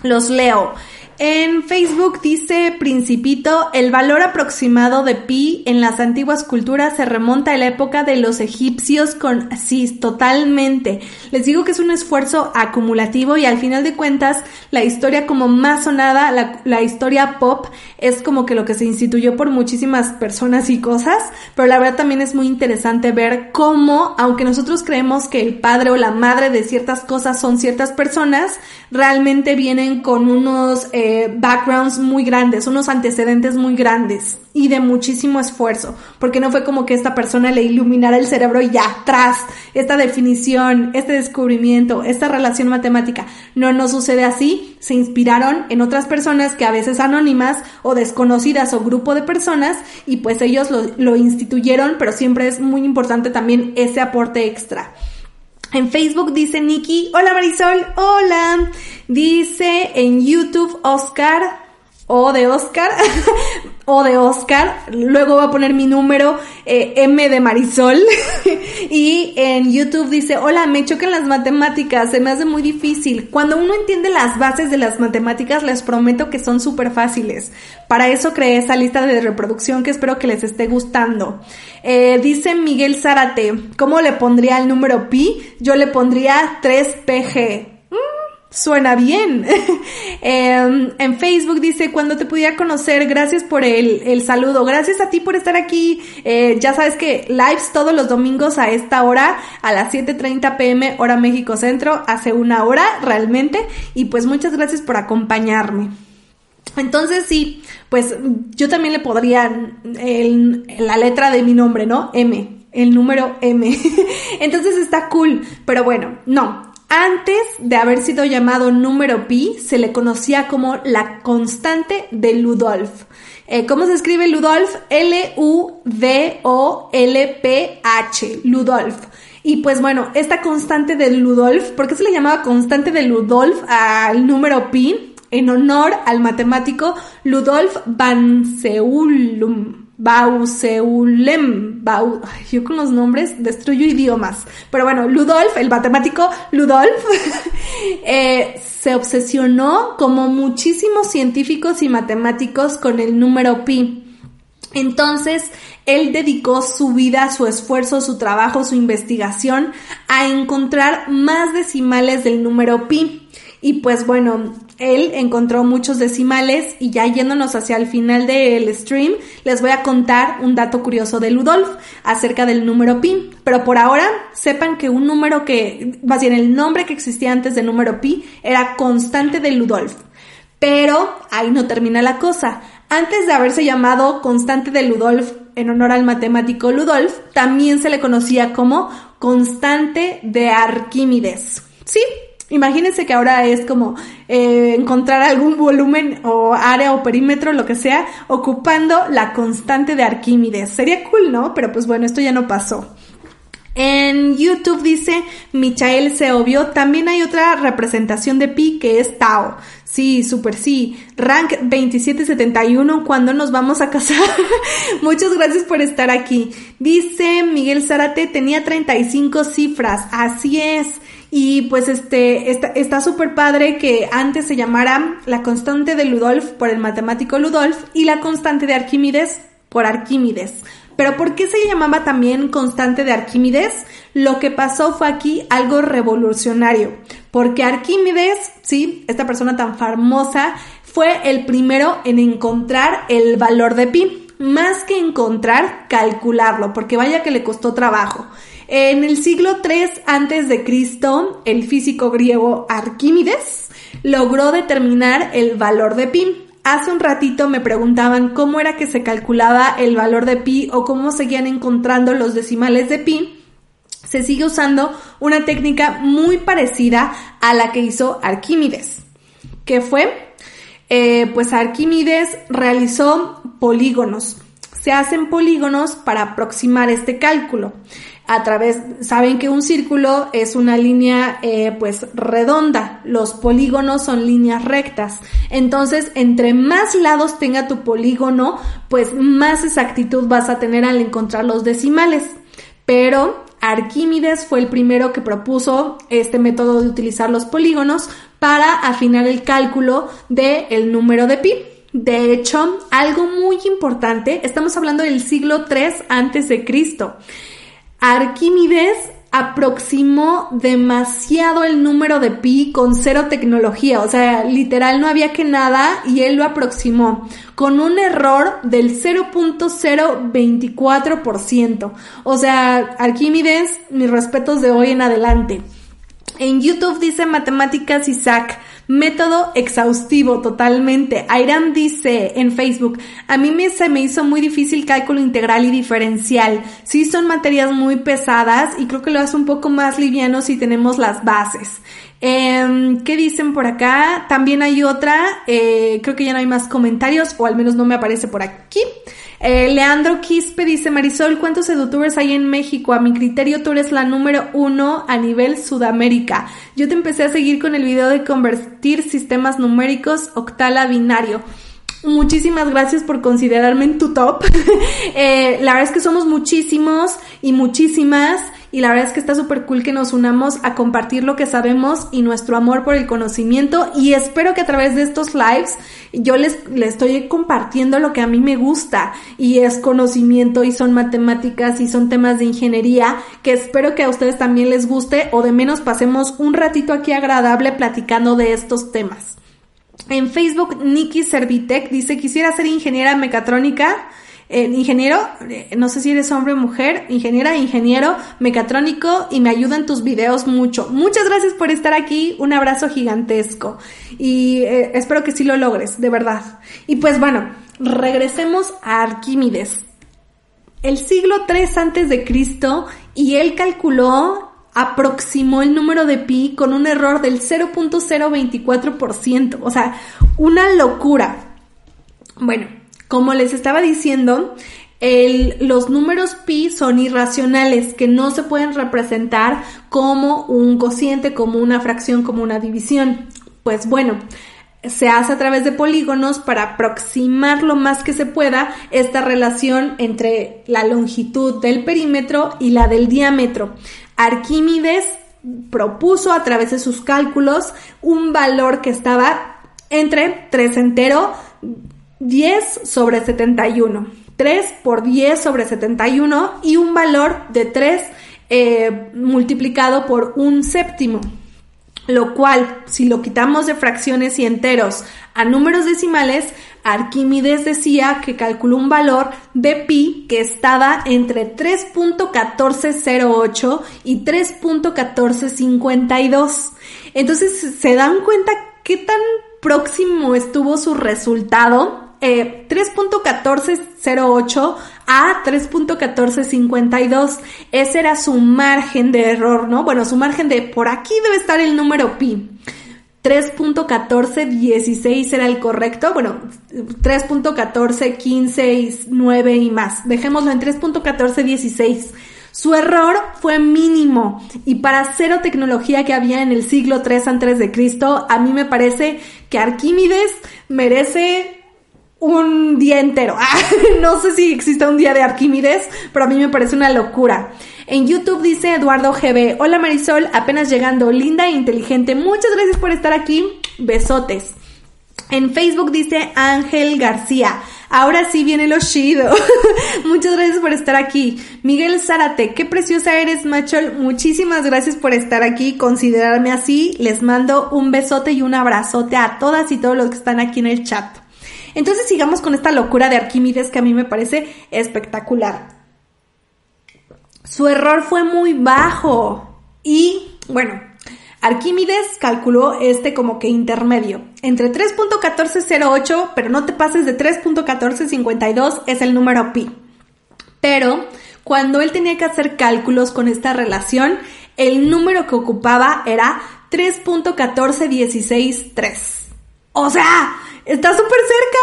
Los leo. En Facebook dice Principito, el valor aproximado de pi en las antiguas culturas se remonta a la época de los egipcios con sí, totalmente. Les digo que es un esfuerzo acumulativo y al final de cuentas la historia como más sonada, la, la historia pop, es como que lo que se instituyó por muchísimas personas y cosas, pero la verdad también es muy interesante ver cómo, aunque nosotros creemos que el padre o la madre de ciertas cosas son ciertas personas, realmente vienen con unos... backgrounds muy grandes, unos antecedentes muy grandes y de muchísimo esfuerzo, porque no fue como que esta persona le iluminara el cerebro y ya, tras esta definición, este descubrimiento, esta relación matemática. No, no sucede así. Se inspiraron en otras personas que a veces anónimas o desconocidas o grupo de personas y pues ellos lo, lo instituyeron, pero siempre es muy importante también ese aporte extra. En Facebook dice Nikki, hola Marisol, hola. Dice en YouTube Oscar, o de Oscar, o de Oscar, luego va a poner mi número eh, M de Marisol y en YouTube dice, hola, me chocan las matemáticas, se me hace muy difícil. Cuando uno entiende las bases de las matemáticas, les prometo que son súper fáciles. Para eso creé esa lista de reproducción que espero que les esté gustando. Eh, dice Miguel Zárate, ¿cómo le pondría el número pi? Yo le pondría 3PG. Suena bien. Em, en Facebook dice, cuando te pudiera conocer, gracias por el, saludo. Gracias a ti por estar aquí. Eh, ya sabes que lives todos los domingos a esta hora, a las 7.30 pm hora México Centro, hace una hora realmente. Y pues muchas gracias por acompañarme. Entonces sí, pues yo también le podría la letra de mi nombre, ¿no? M, el número M. Entonces está cool, pero bueno, no, antes de haber sido llamado número pi, se le conocía como la constante de Ludolf. Eh, ¿Cómo se escribe Ludolf? L-U-D-O-L-P-H, Ludolf. Y pues bueno, esta constante de Ludolf, ¿por qué se le llamaba constante de Ludolf al número pi? En honor al matemático Ludolf van Seulum. Bauseulem. yo con los nombres destruyo idiomas. Pero bueno, Ludolf, el matemático Ludolf, eh, se obsesionó como muchísimos científicos y matemáticos con el número pi. Entonces, él dedicó su vida, su esfuerzo, su trabajo, su investigación a encontrar más decimales del número pi. Y pues bueno, él encontró muchos decimales y ya yéndonos hacia el final del stream, les voy a contar un dato curioso de Ludolf acerca del número pi. Pero por ahora, sepan que un número que, más bien el nombre que existía antes del número pi era constante de Ludolf. Pero ahí no termina la cosa. Antes de haberse llamado constante de Ludolf en honor al matemático Ludolf, también se le conocía como constante de Arquímedes. Sí, Imagínense que ahora es como eh, encontrar algún volumen o área o perímetro, lo que sea, ocupando la constante de Arquímedes. Sería cool, ¿no? Pero pues bueno, esto ya no pasó. En YouTube dice Michael Seobio, también hay otra representación de pi que es Tao. Sí, super sí. Rank 2771, ¿cuándo nos vamos a casar? Muchas gracias por estar aquí. Dice Miguel Zárate, tenía 35 cifras. Así es. Y pues este, está súper padre que antes se llamara la constante de Ludolf por el matemático Ludolf y la constante de Arquímedes por Arquímedes. Pero ¿por qué se llamaba también constante de Arquímedes? Lo que pasó fue aquí algo revolucionario, porque Arquímedes, sí, esta persona tan famosa, fue el primero en encontrar el valor de pi, más que encontrar, calcularlo, porque vaya que le costó trabajo. En el siglo III Cristo, el físico griego Arquímedes logró determinar el valor de pi. Hace un ratito me preguntaban cómo era que se calculaba el valor de pi o cómo seguían encontrando los decimales de pi. Se sigue usando una técnica muy parecida a la que hizo Arquímedes. ¿Qué fue? Eh, pues Arquímedes realizó polígonos. Se hacen polígonos para aproximar este cálculo a través, saben que un círculo es una línea eh, pues redonda, los polígonos son líneas rectas, entonces entre más lados tenga tu polígono, pues más exactitud vas a tener al encontrar los decimales. Pero Arquímedes fue el primero que propuso este método de utilizar los polígonos para afinar el cálculo del el número de pi. De hecho, algo muy importante, estamos hablando del siglo 3 antes de Cristo. Arquímedes aproximó demasiado el número de pi con cero tecnología, o sea, literal no había que nada y él lo aproximó con un error del 0.024%. O sea, Arquímedes, mis respetos de hoy en adelante. En YouTube dice Matemáticas Isaac. Método exhaustivo totalmente. Airam dice en Facebook, a mí me, se me hizo muy difícil cálculo integral y diferencial. Sí son materias muy pesadas y creo que lo hace un poco más liviano si tenemos las bases. Eh, ¿Qué dicen por acá? También hay otra, eh, creo que ya no hay más comentarios o al menos no me aparece por aquí. Eh, Leandro Quispe dice, Marisol, ¿cuántos edutubers hay en México? A mi criterio tú eres la número uno a nivel Sudamérica. Yo te empecé a seguir con el video de convertir sistemas numéricos octala binario. Muchísimas gracias por considerarme en tu top. Eh, la verdad es que somos muchísimos y muchísimas y la verdad es que está súper cool que nos unamos a compartir lo que sabemos y nuestro amor por el conocimiento. Y espero que a través de estos lives yo les, estoy compartiendo lo que a mí me gusta. Y es conocimiento y son matemáticas y son temas de ingeniería que espero que a ustedes también les guste o de menos pasemos un ratito aquí agradable platicando de estos temas. En Facebook, Nikki Servitec dice, quisiera ser ingeniera mecatrónica eh, ingeniero, eh, no sé si eres hombre o mujer, ingeniera, ingeniero, mecatrónico y me ayudan tus videos mucho. Muchas gracias por estar aquí, un abrazo gigantesco y eh, espero que sí lo logres, de verdad. Y pues bueno, regresemos a Arquímedes. El siglo 3 antes de Cristo y él calculó aproximó el número de pi con un error del 0.024%, o sea, una locura. Bueno, como les estaba diciendo, los números pi son irracionales, que no se pueden representar como un cociente, como una fracción, como una división. Pues bueno, se hace a través de polígonos para aproximar lo más que se pueda esta relación entre la longitud del perímetro y la del diámetro. Arquímedes propuso a través de sus cálculos un valor que estaba entre 3 entero 10 sobre 71. 3 por 10 sobre 71 y un valor de 3 eh, multiplicado por un séptimo. Lo cual, si lo quitamos de fracciones y enteros a números decimales, Arquímedes decía que calculó un valor de pi que estaba entre 3.1408 y 3.1452. Entonces, ¿se dan cuenta qué tan próximo estuvo su resultado? 3.1408 eh, a 3.1452. Ese era su margen de error, ¿no? Bueno, su margen de por aquí debe estar el número pi. 3.1416 era el correcto. Bueno, 3.1415 9 y más. Dejémoslo en 3.1416. Su error fue mínimo y para cero tecnología que había en el siglo 3 antes de Cristo, a mí me parece que Arquímedes merece un día entero. no sé si existe un día de Arquímedes, pero a mí me parece una locura. En YouTube dice Eduardo GB, hola Marisol, apenas llegando, linda e inteligente. Muchas gracias por estar aquí. Besotes. En Facebook dice Ángel García. Ahora sí viene lo chido. Muchas gracias por estar aquí. Miguel Zárate, qué preciosa eres, Machol. Muchísimas gracias por estar aquí, considerarme así. Les mando un besote y un abrazote a todas y todos los que están aquí en el chat. Entonces sigamos con esta locura de Arquímedes que a mí me parece espectacular. Su error fue muy bajo y, bueno, Arquímedes calculó este como que intermedio. Entre 3.1408, pero no te pases de 3.1452, es el número pi. Pero cuando él tenía que hacer cálculos con esta relación, el número que ocupaba era 3.14163. O sea, Está súper cerca.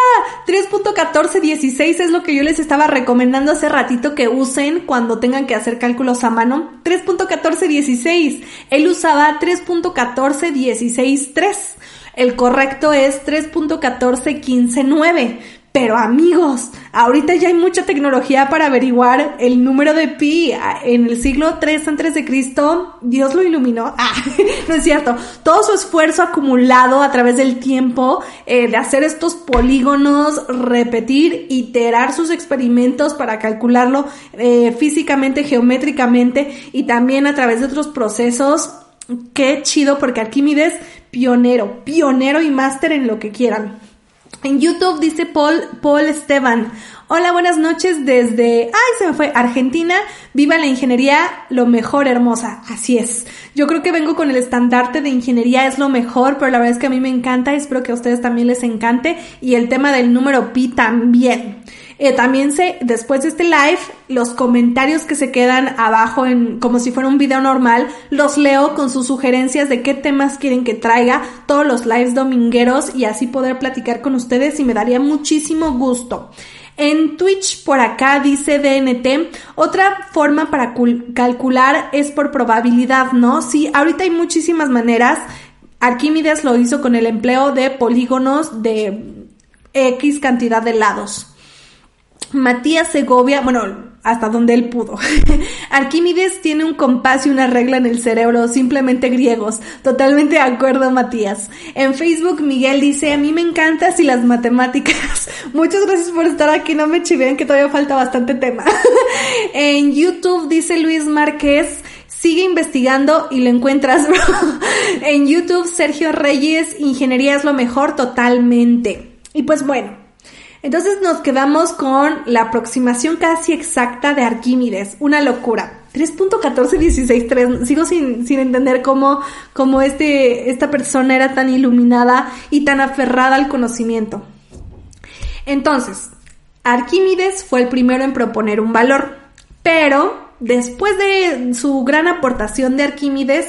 3.1416 es lo que yo les estaba recomendando hace ratito que usen cuando tengan que hacer cálculos a mano. 3.1416. Él usaba 3.14163. El correcto es 3.14159. Pero amigos, ahorita ya hay mucha tecnología para averiguar el número de pi. En el siglo 3 antes de Cristo, Dios lo iluminó. Ah, no es cierto. Todo su esfuerzo acumulado a través del tiempo eh, de hacer estos polígonos, repetir, iterar sus experimentos para calcularlo eh, físicamente, geométricamente y también a través de otros procesos. Qué chido porque Arquímedes, pionero, pionero y máster en lo que quieran. En YouTube dice Paul, Paul Esteban. Hola, buenas noches desde, ay, se me fue, Argentina. Viva la ingeniería, lo mejor, hermosa. Así es. Yo creo que vengo con el estandarte de ingeniería es lo mejor, pero la verdad es que a mí me encanta y espero que a ustedes también les encante. Y el tema del número pi también. Eh, también sé, después de este live, los comentarios que se quedan abajo en, como si fuera un video normal, los leo con sus sugerencias de qué temas quieren que traiga todos los lives domingueros y así poder platicar con ustedes y me daría muchísimo gusto. En Twitch por acá dice DNT, otra forma para calcular es por probabilidad, ¿no? Sí, ahorita hay muchísimas maneras. Arquímedes lo hizo con el empleo de polígonos de X cantidad de lados. Matías Segovia, bueno, hasta donde él pudo. Arquímedes tiene un compás y una regla en el cerebro, simplemente griegos. Totalmente de acuerdo, Matías. En Facebook, Miguel dice, a mí me encantan si las matemáticas. Muchas gracias por estar aquí, no me chiven que todavía falta bastante tema. en YouTube dice Luis Márquez, Sigue investigando y lo encuentras, en YouTube, Sergio Reyes, Ingeniería es lo mejor totalmente. Y pues bueno, entonces nos quedamos con la aproximación casi exacta de Arquímedes, una locura. 3.14163, sigo sin, sin entender cómo, cómo este, esta persona era tan iluminada y tan aferrada al conocimiento. Entonces, Arquímedes fue el primero en proponer un valor, pero después de su gran aportación de Arquímedes,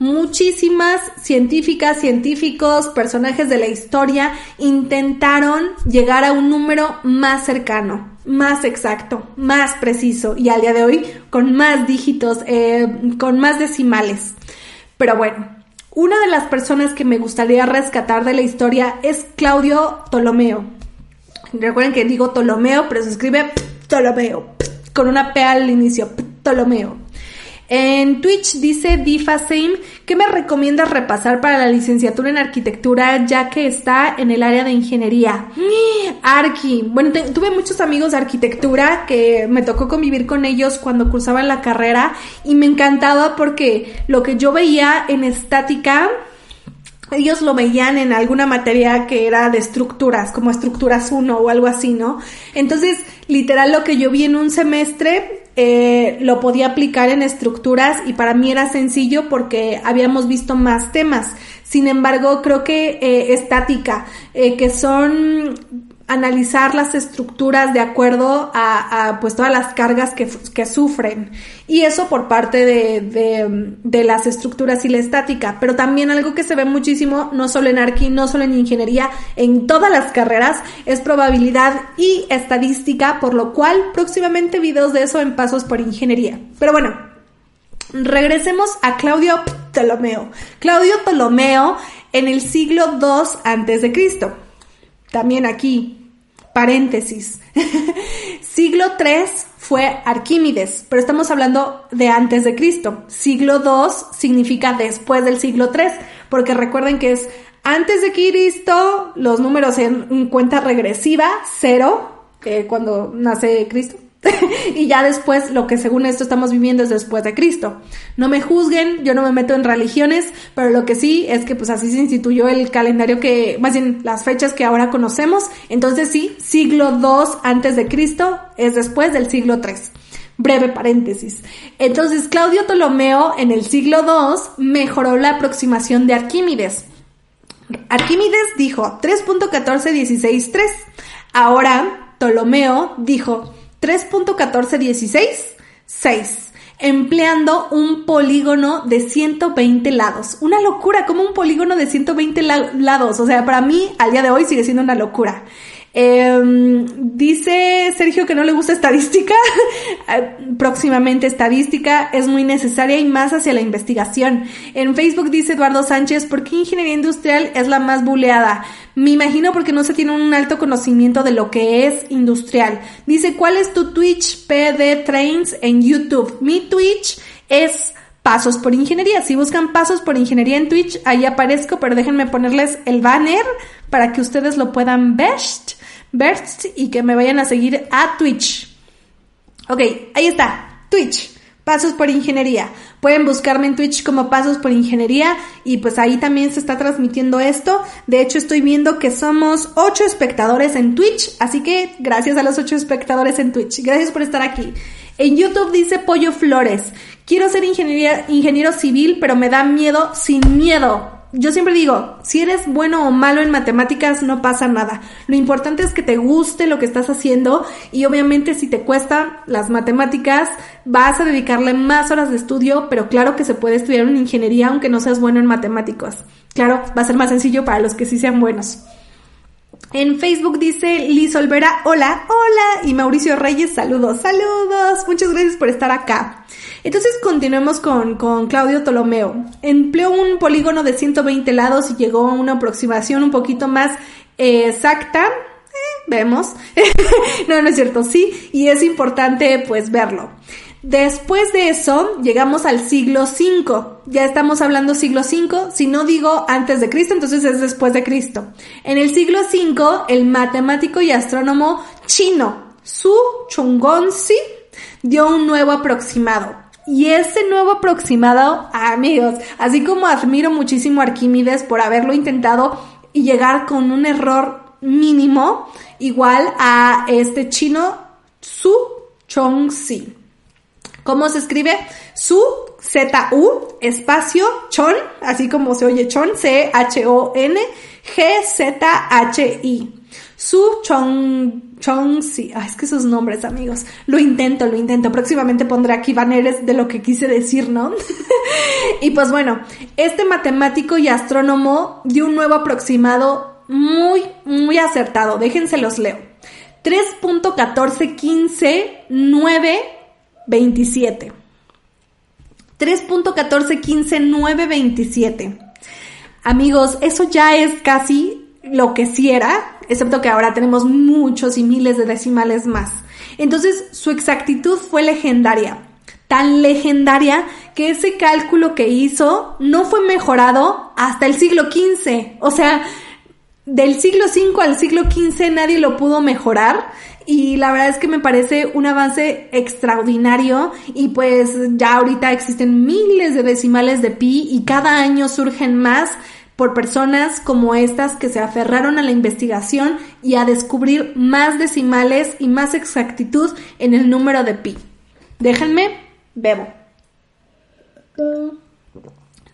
muchísimas científicas, científicos, personajes de la historia intentaron llegar a un número más cercano, más exacto, más preciso y al día de hoy con más dígitos, eh, con más decimales. Pero bueno, una de las personas que me gustaría rescatar de la historia es Claudio Ptolomeo. Recuerden que digo Ptolomeo, pero se escribe Ptolomeo, con una P al inicio, Ptolomeo. En Twitch dice Difa Same, ¿qué me recomiendas repasar para la licenciatura en arquitectura ya que está en el área de ingeniería? Arqui. Bueno, tuve muchos amigos de arquitectura que me tocó convivir con ellos cuando cursaban la carrera y me encantaba porque lo que yo veía en estática ellos lo veían en alguna materia que era de estructuras, como estructuras 1 o algo así, ¿no? Entonces, literal, lo que yo vi en un semestre eh, lo podía aplicar en estructuras y para mí era sencillo porque habíamos visto más temas. Sin embargo, creo que eh, estática, eh, que son analizar las estructuras de acuerdo a, pues todas las cargas que, sufren. Y eso por parte de, de, las estructuras y la estática. Pero también algo que se ve muchísimo, no solo en arqui, no solo en ingeniería, en todas las carreras, es probabilidad y estadística, por lo cual próximamente videos de eso en pasos por ingeniería. Pero bueno, regresemos a Claudio Ptolomeo. Claudio Ptolomeo en el siglo II Cristo. También aquí Paréntesis. Siglo III fue Arquímedes, pero estamos hablando de antes de Cristo. Siglo II significa después del siglo III, porque recuerden que es antes de Cristo, los números en cuenta regresiva, cero, que cuando nace Cristo, y ya después lo que según esto estamos viviendo es después de Cristo. No me juzguen, yo no me meto en religiones, pero lo que sí es que pues así se instituyó el calendario que, más bien las fechas que ahora conocemos. Entonces sí, siglo II antes de Cristo es después del siglo III. Breve paréntesis. Entonces Claudio Ptolomeo en el siglo II mejoró la aproximación de Arquímedes. Arquímedes dijo 3.1416.3. Ahora Ptolomeo dijo 3.1416, 6. Empleando un polígono de 120 lados. Una locura, como un polígono de 120 lados. O sea, para mí, al día de hoy sigue siendo una locura. Em, dice Sergio que no le gusta estadística. Eh, próximamente estadística es muy necesaria y más hacia la investigación. En Facebook dice Eduardo Sánchez, ¿por qué ingeniería industrial es la más buleada? Me imagino porque no se tiene un alto conocimiento de lo que es industrial. Dice, ¿cuál es tu Twitch PD Trains en YouTube? Mi Twitch es Pasos por Ingeniería. Si buscan Pasos por Ingeniería en Twitch, ahí aparezco, pero déjenme ponerles el banner para que ustedes lo puedan ver, ver y que me vayan a seguir a Twitch. Ok, ahí está, Twitch. Pasos por Ingeniería. Pueden buscarme en Twitch como Pasos por Ingeniería y pues ahí también se está transmitiendo esto. De hecho estoy viendo que somos ocho espectadores en Twitch, así que gracias a los ocho espectadores en Twitch. Gracias por estar aquí. En YouTube dice Pollo Flores. Quiero ser ingeniero civil, pero me da miedo sin miedo yo siempre digo, si eres bueno o malo en matemáticas, no pasa nada. Lo importante es que te guste lo que estás haciendo y obviamente si te cuesta las matemáticas, vas a dedicarle más horas de estudio, pero claro que se puede estudiar una ingeniería aunque no seas bueno en matemáticas. Claro, va a ser más sencillo para los que sí sean buenos. En Facebook dice Liz Olvera, hola, hola, y Mauricio Reyes, saludos, saludos, muchas gracias por estar acá. Entonces continuemos con, con Claudio Ptolomeo. Empleó un polígono de 120 lados y llegó a una aproximación un poquito más eh, exacta. Vemos. no, no es cierto, sí, y es importante pues verlo. Después de eso, llegamos al siglo V. Ya estamos hablando siglo V. Si no digo antes de Cristo, entonces es después de Cristo. En el siglo V, el matemático y astrónomo chino Su Chongongzi dio un nuevo aproximado. Y ese nuevo aproximado, amigos, así como admiro muchísimo a Arquímedes por haberlo intentado y llegar con un error mínimo, igual a este chino Su Chongzi. ¿Cómo se escribe? Su Z-U espacio Chon, así como se oye Chon, C-H-O-N, G-Z-H-I. Su Chong, Chong, sí, es que esos nombres, amigos. Lo intento, lo intento. Próximamente pondré aquí banners de lo que quise decir, ¿no? y pues bueno, este matemático y astrónomo dio un nuevo aproximado muy, muy acertado. Déjense los leo. 3.1415.927. 3.1415.927. Amigos, eso ya es casi lo que sí era, excepto que ahora tenemos muchos y miles de decimales más. Entonces, su exactitud fue legendaria, tan legendaria que ese cálculo que hizo no fue mejorado hasta el siglo XV. O sea, del siglo V al siglo XV nadie lo pudo mejorar y la verdad es que me parece un avance extraordinario y pues ya ahorita existen miles de decimales de pi y cada año surgen más por personas como estas que se aferraron a la investigación y a descubrir más decimales y más exactitud en el número de pi. Déjenme, bebo.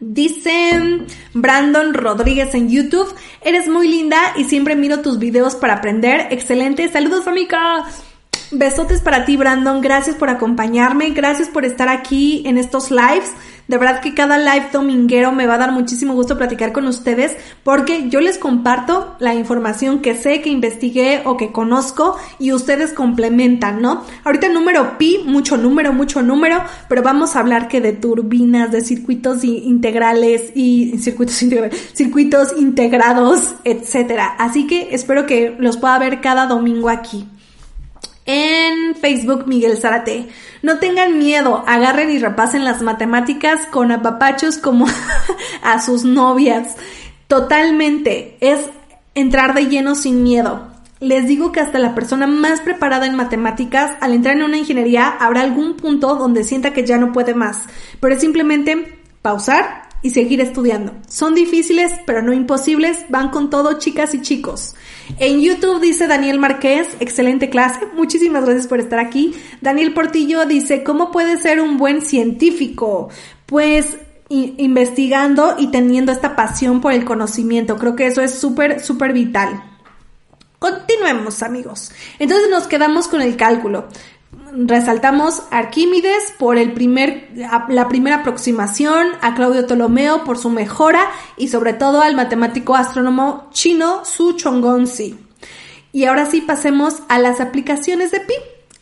Dice Brandon Rodríguez en YouTube, eres muy linda y siempre miro tus videos para aprender. Excelente, saludos Famica. Besotes para ti Brandon, gracias por acompañarme, gracias por estar aquí en estos lives. De verdad que cada live dominguero me va a dar muchísimo gusto platicar con ustedes porque yo les comparto la información que sé, que investigué o que conozco y ustedes complementan, ¿no? Ahorita número pi, mucho número, mucho número, pero vamos a hablar que de turbinas, de circuitos integrales y circuitos integrales, circuitos integrados, etcétera. Así que espero que los pueda ver cada domingo aquí. En Facebook, Miguel Zárate. No tengan miedo, agarren y repasen las matemáticas con apapachos como a sus novias. Totalmente, es entrar de lleno sin miedo. Les digo que hasta la persona más preparada en matemáticas, al entrar en una ingeniería, habrá algún punto donde sienta que ya no puede más. Pero es simplemente pausar y seguir estudiando. Son difíciles, pero no imposibles. Van con todo, chicas y chicos. En YouTube dice Daniel Marqués, excelente clase, muchísimas gracias por estar aquí. Daniel Portillo dice, ¿cómo puede ser un buen científico? Pues investigando y teniendo esta pasión por el conocimiento. Creo que eso es súper, súper vital. Continuemos, amigos. Entonces nos quedamos con el cálculo resaltamos Arquímedes por el primer, la primera aproximación, a Claudio Ptolomeo por su mejora y sobre todo al matemático astrónomo chino Su Chongongzi. Y ahora sí pasemos a las aplicaciones de pi.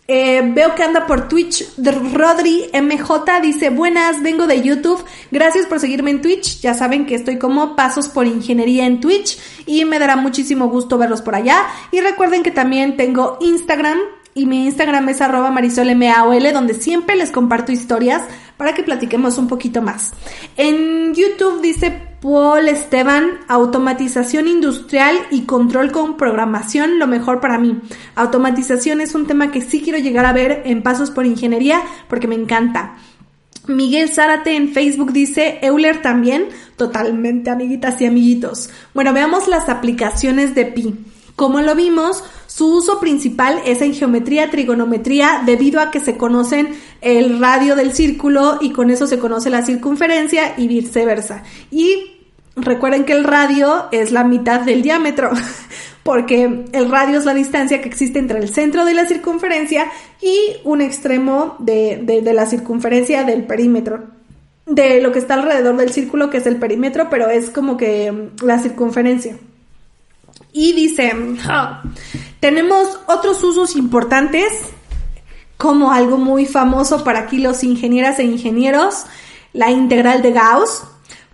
Eh, veo que anda por Twitch. Rodri MJ dice, buenas, vengo de YouTube. Gracias por seguirme en Twitch. Ya saben que estoy como Pasos por Ingeniería en Twitch y me dará muchísimo gusto verlos por allá. Y recuerden que también tengo Instagram y mi Instagram es arroba marisolmaol, donde siempre les comparto historias para que platiquemos un poquito más. En YouTube dice Paul Esteban, automatización industrial y control con programación, lo mejor para mí. Automatización es un tema que sí quiero llegar a ver en Pasos por Ingeniería porque me encanta. Miguel Zárate en Facebook dice, Euler también, totalmente amiguitas y amiguitos. Bueno, veamos las aplicaciones de Pi. Como lo vimos, su uso principal es en geometría, trigonometría, debido a que se conocen el radio del círculo y con eso se conoce la circunferencia y viceversa. Y recuerden que el radio es la mitad del diámetro, porque el radio es la distancia que existe entre el centro de la circunferencia y un extremo de, de la circunferencia del perímetro de lo que está alrededor del círculo, que es el perímetro, pero es como que la circunferencia. Y dice, ah, tenemos otros usos importantes, como algo muy famoso para aquí los ingenieras e ingenieros, la integral de Gauss,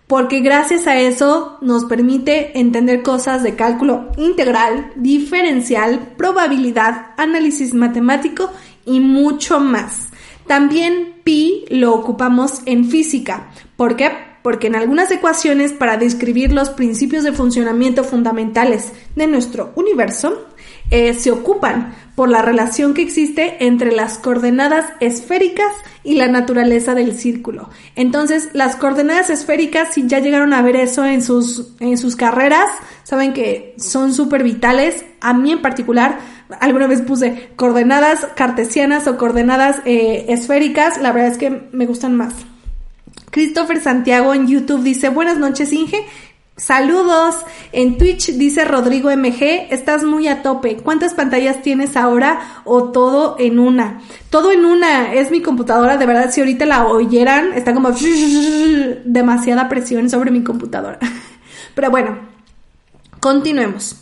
porque gracias a eso nos permite entender cosas de cálculo integral, diferencial, probabilidad, análisis matemático y mucho más. También pi lo ocupamos en física. ¿Por qué? Porque en algunas ecuaciones para describir los principios de funcionamiento fundamentales de nuestro universo eh, se ocupan por la relación que existe entre las coordenadas esféricas y la naturaleza del círculo. Entonces, las coordenadas esféricas, si ya llegaron a ver eso en sus, en sus carreras, saben que son súper vitales. A mí en particular, alguna vez puse coordenadas cartesianas o coordenadas eh, esféricas, la verdad es que me gustan más. Christopher Santiago en YouTube dice, buenas noches Inge. Saludos. En Twitch dice Rodrigo MG, estás muy a tope. ¿Cuántas pantallas tienes ahora o todo en una? Todo en una. Es mi computadora, de verdad, si ahorita la oyeran, está como demasiada presión sobre mi computadora. Pero bueno, continuemos.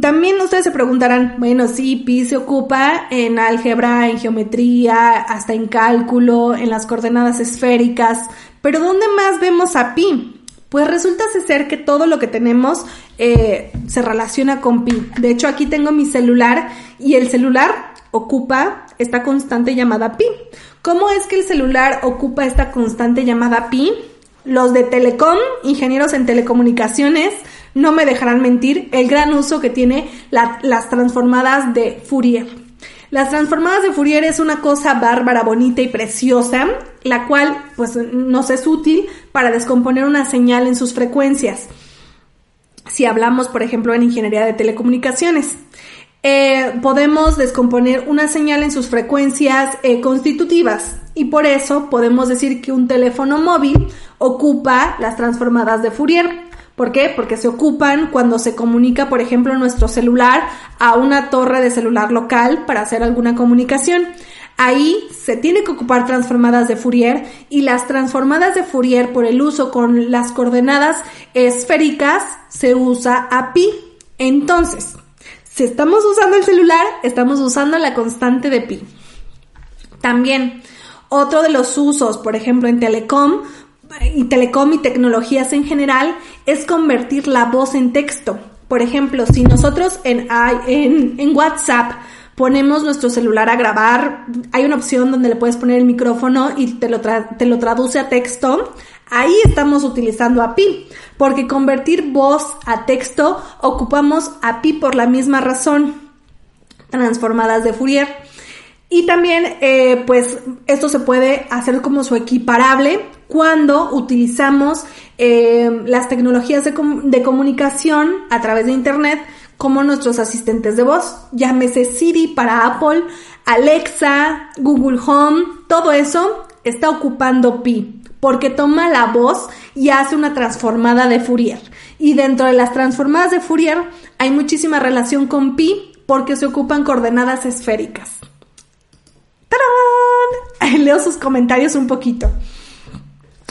También ustedes se preguntarán, bueno, sí, pi se ocupa en álgebra, en geometría, hasta en cálculo, en las coordenadas esféricas, pero ¿dónde más vemos a pi? Pues resulta ser que todo lo que tenemos eh, se relaciona con pi. De hecho, aquí tengo mi celular y el celular ocupa esta constante llamada pi. ¿Cómo es que el celular ocupa esta constante llamada pi? Los de Telecom, ingenieros en telecomunicaciones, no me dejarán mentir el gran uso que tiene las transformadas de Fourier. Las transformadas de Fourier es una cosa bárbara, bonita y preciosa, la cual pues nos es útil para descomponer una señal en sus frecuencias. Si hablamos, por ejemplo, en ingeniería de telecomunicaciones. Eh, podemos descomponer una señal en sus frecuencias eh, constitutivas. y por eso podemos decir que un teléfono móvil ocupa las transformadas de Fourier. ¿Por qué? Porque se ocupan cuando se comunica, por ejemplo, nuestro celular a una torre de celular local para hacer alguna comunicación. Ahí se tiene que ocupar transformadas de Fourier y las transformadas de Fourier por el uso con las coordenadas esféricas se usa a pi. Entonces, si estamos usando el celular, estamos usando la constante de pi. También, otro de los usos, por ejemplo, en telecom y telecom y tecnologías en general, es convertir la voz en texto. Por ejemplo, si nosotros en, en, WhatsApp ponemos nuestro celular a grabar, hay una opción donde le puedes poner el micrófono y te lo, te lo traduce a texto. Ahí estamos utilizando API, porque convertir voz a texto ocupamos API por la misma razón, transformadas de Fourier. Y también, eh, pues, esto se puede hacer como su equiparable cuando utilizamos eh, las tecnologías de, de comunicación a través de Internet como nuestros asistentes de voz, llámese Siri para Apple, Alexa, Google Home, todo eso está ocupando Pi, porque toma la voz y hace una transformada de Fourier. Y dentro de las transformadas de Fourier hay muchísima relación con Pi porque se ocupan coordenadas esféricas. ¡Tarán! Leo sus comentarios un poquito.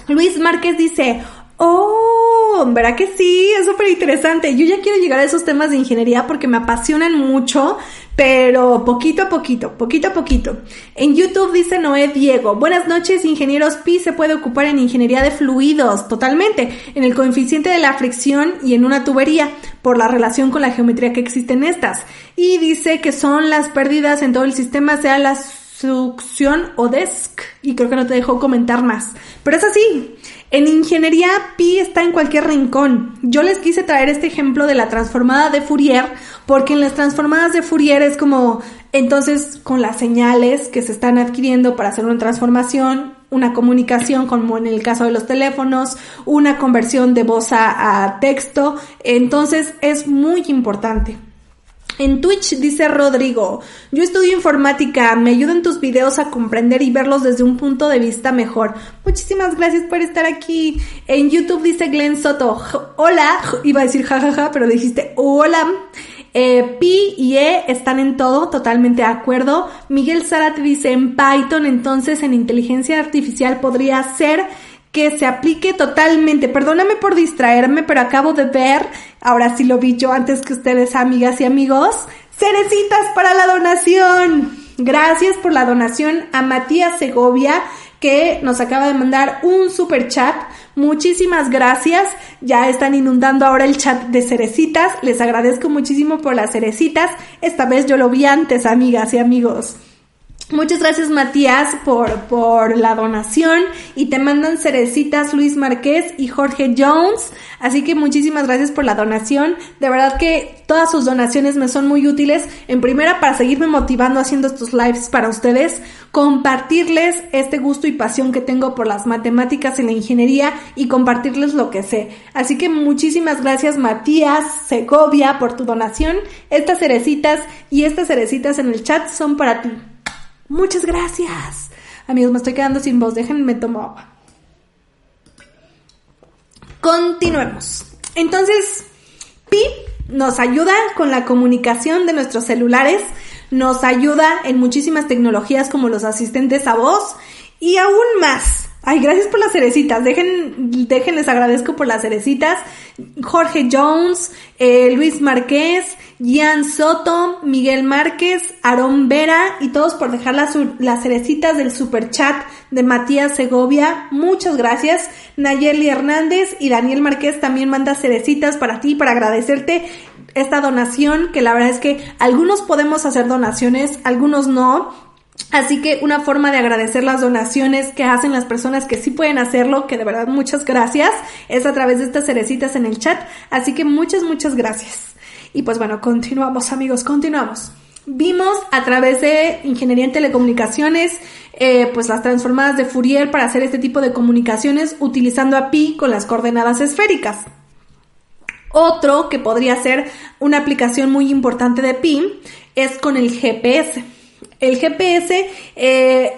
Luis Márquez dice, Oh, ¿verdad que sí? Es súper interesante. Yo ya quiero llegar a esos temas de ingeniería porque me apasionan mucho, pero poquito a poquito, poquito a poquito. En YouTube dice Noé Diego, buenas noches, ingenieros Pi se puede ocupar en ingeniería de fluidos, totalmente, en el coeficiente de la fricción y en una tubería, por la relación con la geometría que existen estas. Y dice que son las pérdidas en todo el sistema, sea la succión o desk. Y creo que no te dejó comentar más. Pero es así. En ingeniería, pi está en cualquier rincón. Yo les quise traer este ejemplo de la transformada de Fourier, porque en las transformadas de Fourier es como, entonces, con las señales que se están adquiriendo para hacer una transformación, una comunicación, como en el caso de los teléfonos, una conversión de voz a, a texto, entonces es muy importante. En Twitch dice Rodrigo, yo estudio informática, me ayudan tus videos a comprender y verlos desde un punto de vista mejor. Muchísimas gracias por estar aquí. En YouTube dice Glenn Soto, hola, iba a decir jajaja, pero dijiste hola. Eh, Pi y E están en todo, totalmente de acuerdo. Miguel Zarat dice en Python, entonces en inteligencia artificial podría ser que se aplique totalmente. Perdóname por distraerme, pero acabo de ver, ahora sí lo vi yo antes que ustedes, amigas y amigos, cerecitas para la donación. Gracias por la donación a Matías Segovia, que nos acaba de mandar un super chat. Muchísimas gracias. Ya están inundando ahora el chat de cerecitas. Les agradezco muchísimo por las cerecitas. Esta vez yo lo vi antes, amigas y amigos. Muchas gracias Matías por, por la donación y te mandan cerecitas Luis Márquez y Jorge Jones. Así que muchísimas gracias por la donación. De verdad que todas sus donaciones me son muy útiles. En primera para seguirme motivando haciendo estos lives para ustedes. Compartirles este gusto y pasión que tengo por las matemáticas y la ingeniería y compartirles lo que sé. Así que muchísimas gracias Matías Segovia por tu donación. Estas cerecitas y estas cerecitas en el chat son para ti. Muchas gracias. Amigos, me estoy quedando sin voz. Déjenme tomar. Continuemos. Entonces, Pi nos ayuda con la comunicación de nuestros celulares, nos ayuda en muchísimas tecnologías como los asistentes a voz y aún más. Ay, gracias por las cerecitas. Dejen, déjenles agradezco por las cerecitas. Jorge Jones, eh, Luis Marqués, Gian Soto, Miguel Márquez, Aarón Vera y todos por dejar las, cerecitas del super chat de Matías Segovia. Muchas gracias. Nayeli Hernández y Daniel Márquez también manda cerecitas para ti, para agradecerte esta donación, que la verdad es que algunos podemos hacer donaciones, algunos no. Así que una forma de agradecer las donaciones que hacen las personas que sí pueden hacerlo, que de verdad muchas gracias, es a través de estas cerecitas en el chat. Así que muchas, muchas gracias. Y pues bueno, continuamos amigos, continuamos. Vimos a través de ingeniería en telecomunicaciones, eh, pues las transformadas de Fourier para hacer este tipo de comunicaciones utilizando a pi con las coordenadas esféricas. Otro que podría ser una aplicación muy importante de pi es con el GPS. El GPS eh,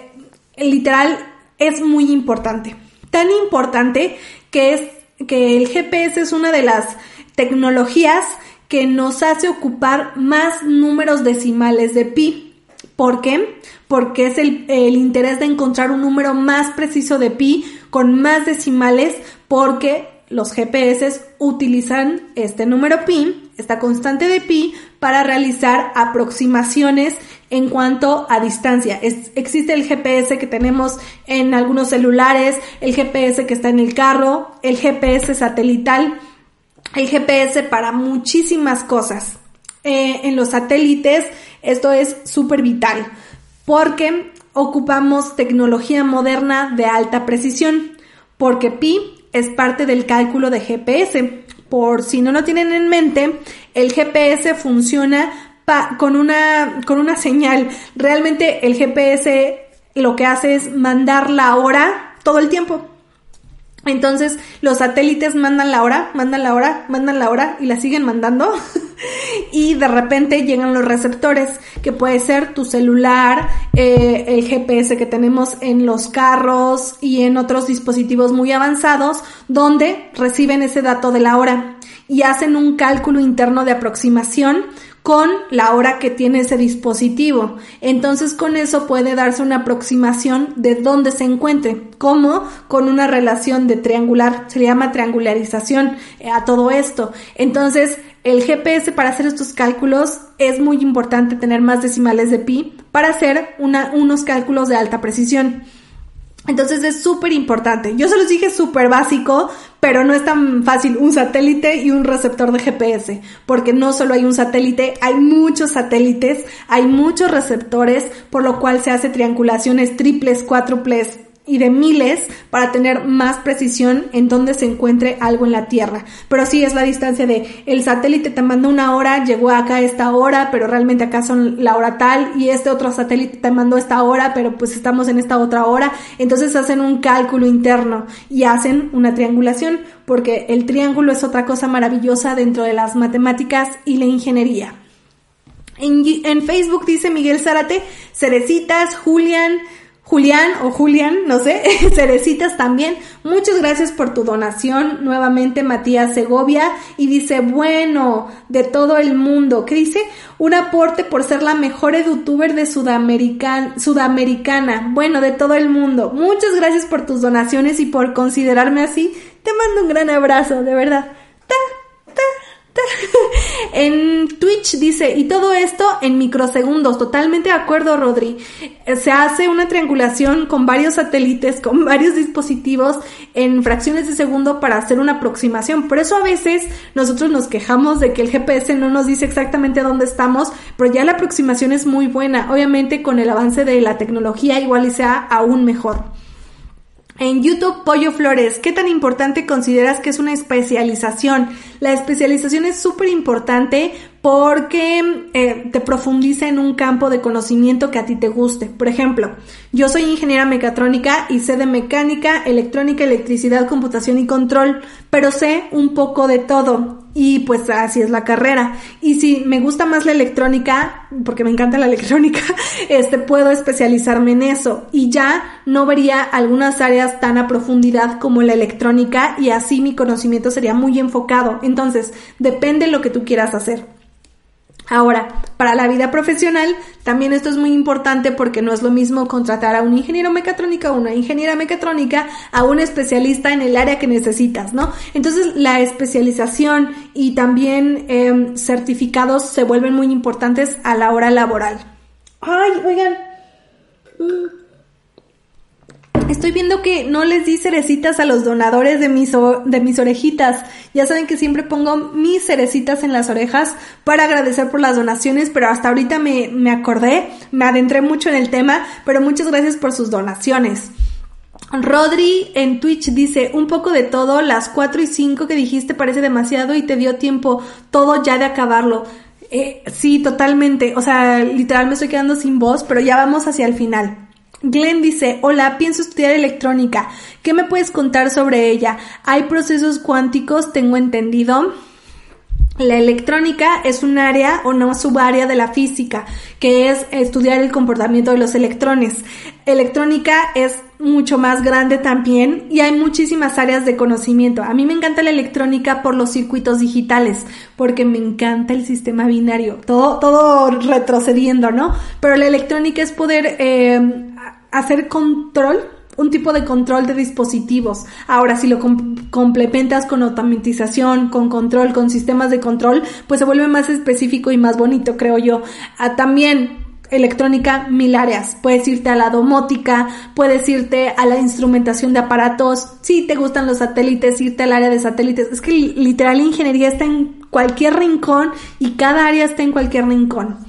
literal es muy importante. Tan importante que es que el GPS es una de las tecnologías que nos hace ocupar más números decimales de pi. ¿Por qué? Porque es el, el, interés de encontrar un número más preciso de pi con más decimales porque los GPS utilizan este número pi, esta constante de pi, para realizar aproximaciones en cuanto a distancia. existe el GPS que tenemos en algunos celulares, el GPS que está en el carro, el GPS satelital, el GPS para muchísimas cosas. Eh, en los satélites esto es súper vital porque ocupamos tecnología moderna de alta precisión, porque pi es parte del cálculo de GPS. Por si no lo tienen en mente, el GPS funciona con, una, con una señal. Realmente el GPS lo que hace es mandar la hora todo el tiempo. Entonces los satélites mandan la hora, mandan la hora, mandan la hora y la siguen mandando. y de repente llegan los receptores, que puede ser tu celular, eh, el GPS que tenemos en los carros y en otros dispositivos muy avanzados, donde reciben ese dato de la hora y hacen un cálculo interno de aproximación con la hora que tiene ese dispositivo. Entonces con eso puede darse una aproximación de dónde se encuentre, como con una relación de triangular, se llama triangularización eh, a todo esto. Entonces el GPS para hacer estos cálculos es muy importante tener más decimales de pi para hacer unos cálculos de alta precisión. Entonces es súper importante. Yo se los dije súper básico, pero no es tan fácil un satélite y un receptor de GPS, porque no solo hay un satélite, hay muchos satélites, hay muchos receptores, por lo cual se hace triangulaciones triples, cuádruples, y de miles para tener más precisión en dónde se encuentre algo en la Tierra. Pero sí es la distancia de el satélite te mandó una hora, llegó acá a esta hora, pero realmente acá son la hora tal y este otro satélite te mandó esta hora, pero pues estamos en esta otra hora. Entonces hacen un cálculo interno y hacen una triangulación porque el triángulo es otra cosa maravillosa dentro de las matemáticas y la ingeniería. En, Facebook dice Miguel Zárate, Cerecitas, Julián, Julián o Julián, no sé, Cerecitas también. Muchas gracias por tu donación. Nuevamente Matías Segovia y dice, bueno, de todo el mundo. ¿Qué dice? Un aporte por ser la mejor youtuber de Sudamericana. Bueno, de todo el mundo. Muchas gracias por tus donaciones y por considerarme así. Te mando un gran abrazo, de verdad. Ta, en Twitch dice, y todo esto en microsegundos, totalmente de acuerdo Rodri. Eh, se hace una triangulación con varios satélites, con varios dispositivos en fracciones de segundo para hacer una aproximación. Por eso a veces nosotros nos quejamos de que el GPS no nos dice exactamente dónde estamos, pero ya la aproximación es muy buena. Obviamente con el avance de la tecnología igual y sea aún mejor. En YouTube, Pollo Flores, ¿qué tan importante consideras que es una especialización? La especialización es súper importante porque eh, te profundiza en un campo de conocimiento que a ti te guste. Por ejemplo, yo soy ingeniera mecatrónica y sé de mecánica, electrónica, electricidad, computación y control, pero sé un poco de todo y pues así es la carrera. Y si me gusta más la electrónica, porque me encanta la electrónica, este puedo especializarme en eso y ya no vería algunas áreas tan a profundidad como la electrónica y así mi conocimiento sería muy enfocado. Entonces, depende de lo que tú quieras hacer. Ahora, para la vida profesional, también esto es muy importante porque no es lo mismo contratar a un ingeniero mecatrónica o una ingeniera mecatrónica a un especialista en el área que necesitas, ¿no? Entonces, la especialización y también em, certificados se vuelven muy importantes a la hora laboral. Ay, oigan. Estoy viendo que no les di cerecitas a los donadores de mis, de mis orejitas. Ya saben que siempre pongo mis cerecitas en las orejas para agradecer por las donaciones, pero hasta ahorita me, me acordé, me adentré mucho en el tema, pero muchas gracias por sus donaciones. Rodri en Twitch dice, un poco de todo, las 4 y 5 que dijiste parece demasiado y te dio tiempo todo ya de acabarlo. Eh, sí, totalmente. O sea, literal me estoy quedando sin voz, pero ya vamos hacia el final. Glenn dice, hola, pienso estudiar electrónica. ¿Qué me puedes contar sobre ella? ¿Hay procesos cuánticos? Tengo entendido. La electrónica es un área o no subárea de la física, que es estudiar el comportamiento de los electrones. Electrónica es mucho más grande también y hay muchísimas áreas de conocimiento. A mí me encanta la electrónica por los circuitos digitales, porque me encanta el sistema binario, todo, todo retrocediendo, ¿no? Pero la electrónica es poder eh, hacer control un tipo de control de dispositivos. Ahora, si lo complementas con automatización, con control, con sistemas de control, pues se vuelve más específico y más bonito, creo yo. Ah, también electrónica mil áreas. Puedes irte a la domótica, puedes irte a la instrumentación de aparatos. Si te gustan los satélites, irte al área de satélites. Es que literal ingeniería está en cualquier rincón y cada área está en cualquier rincón.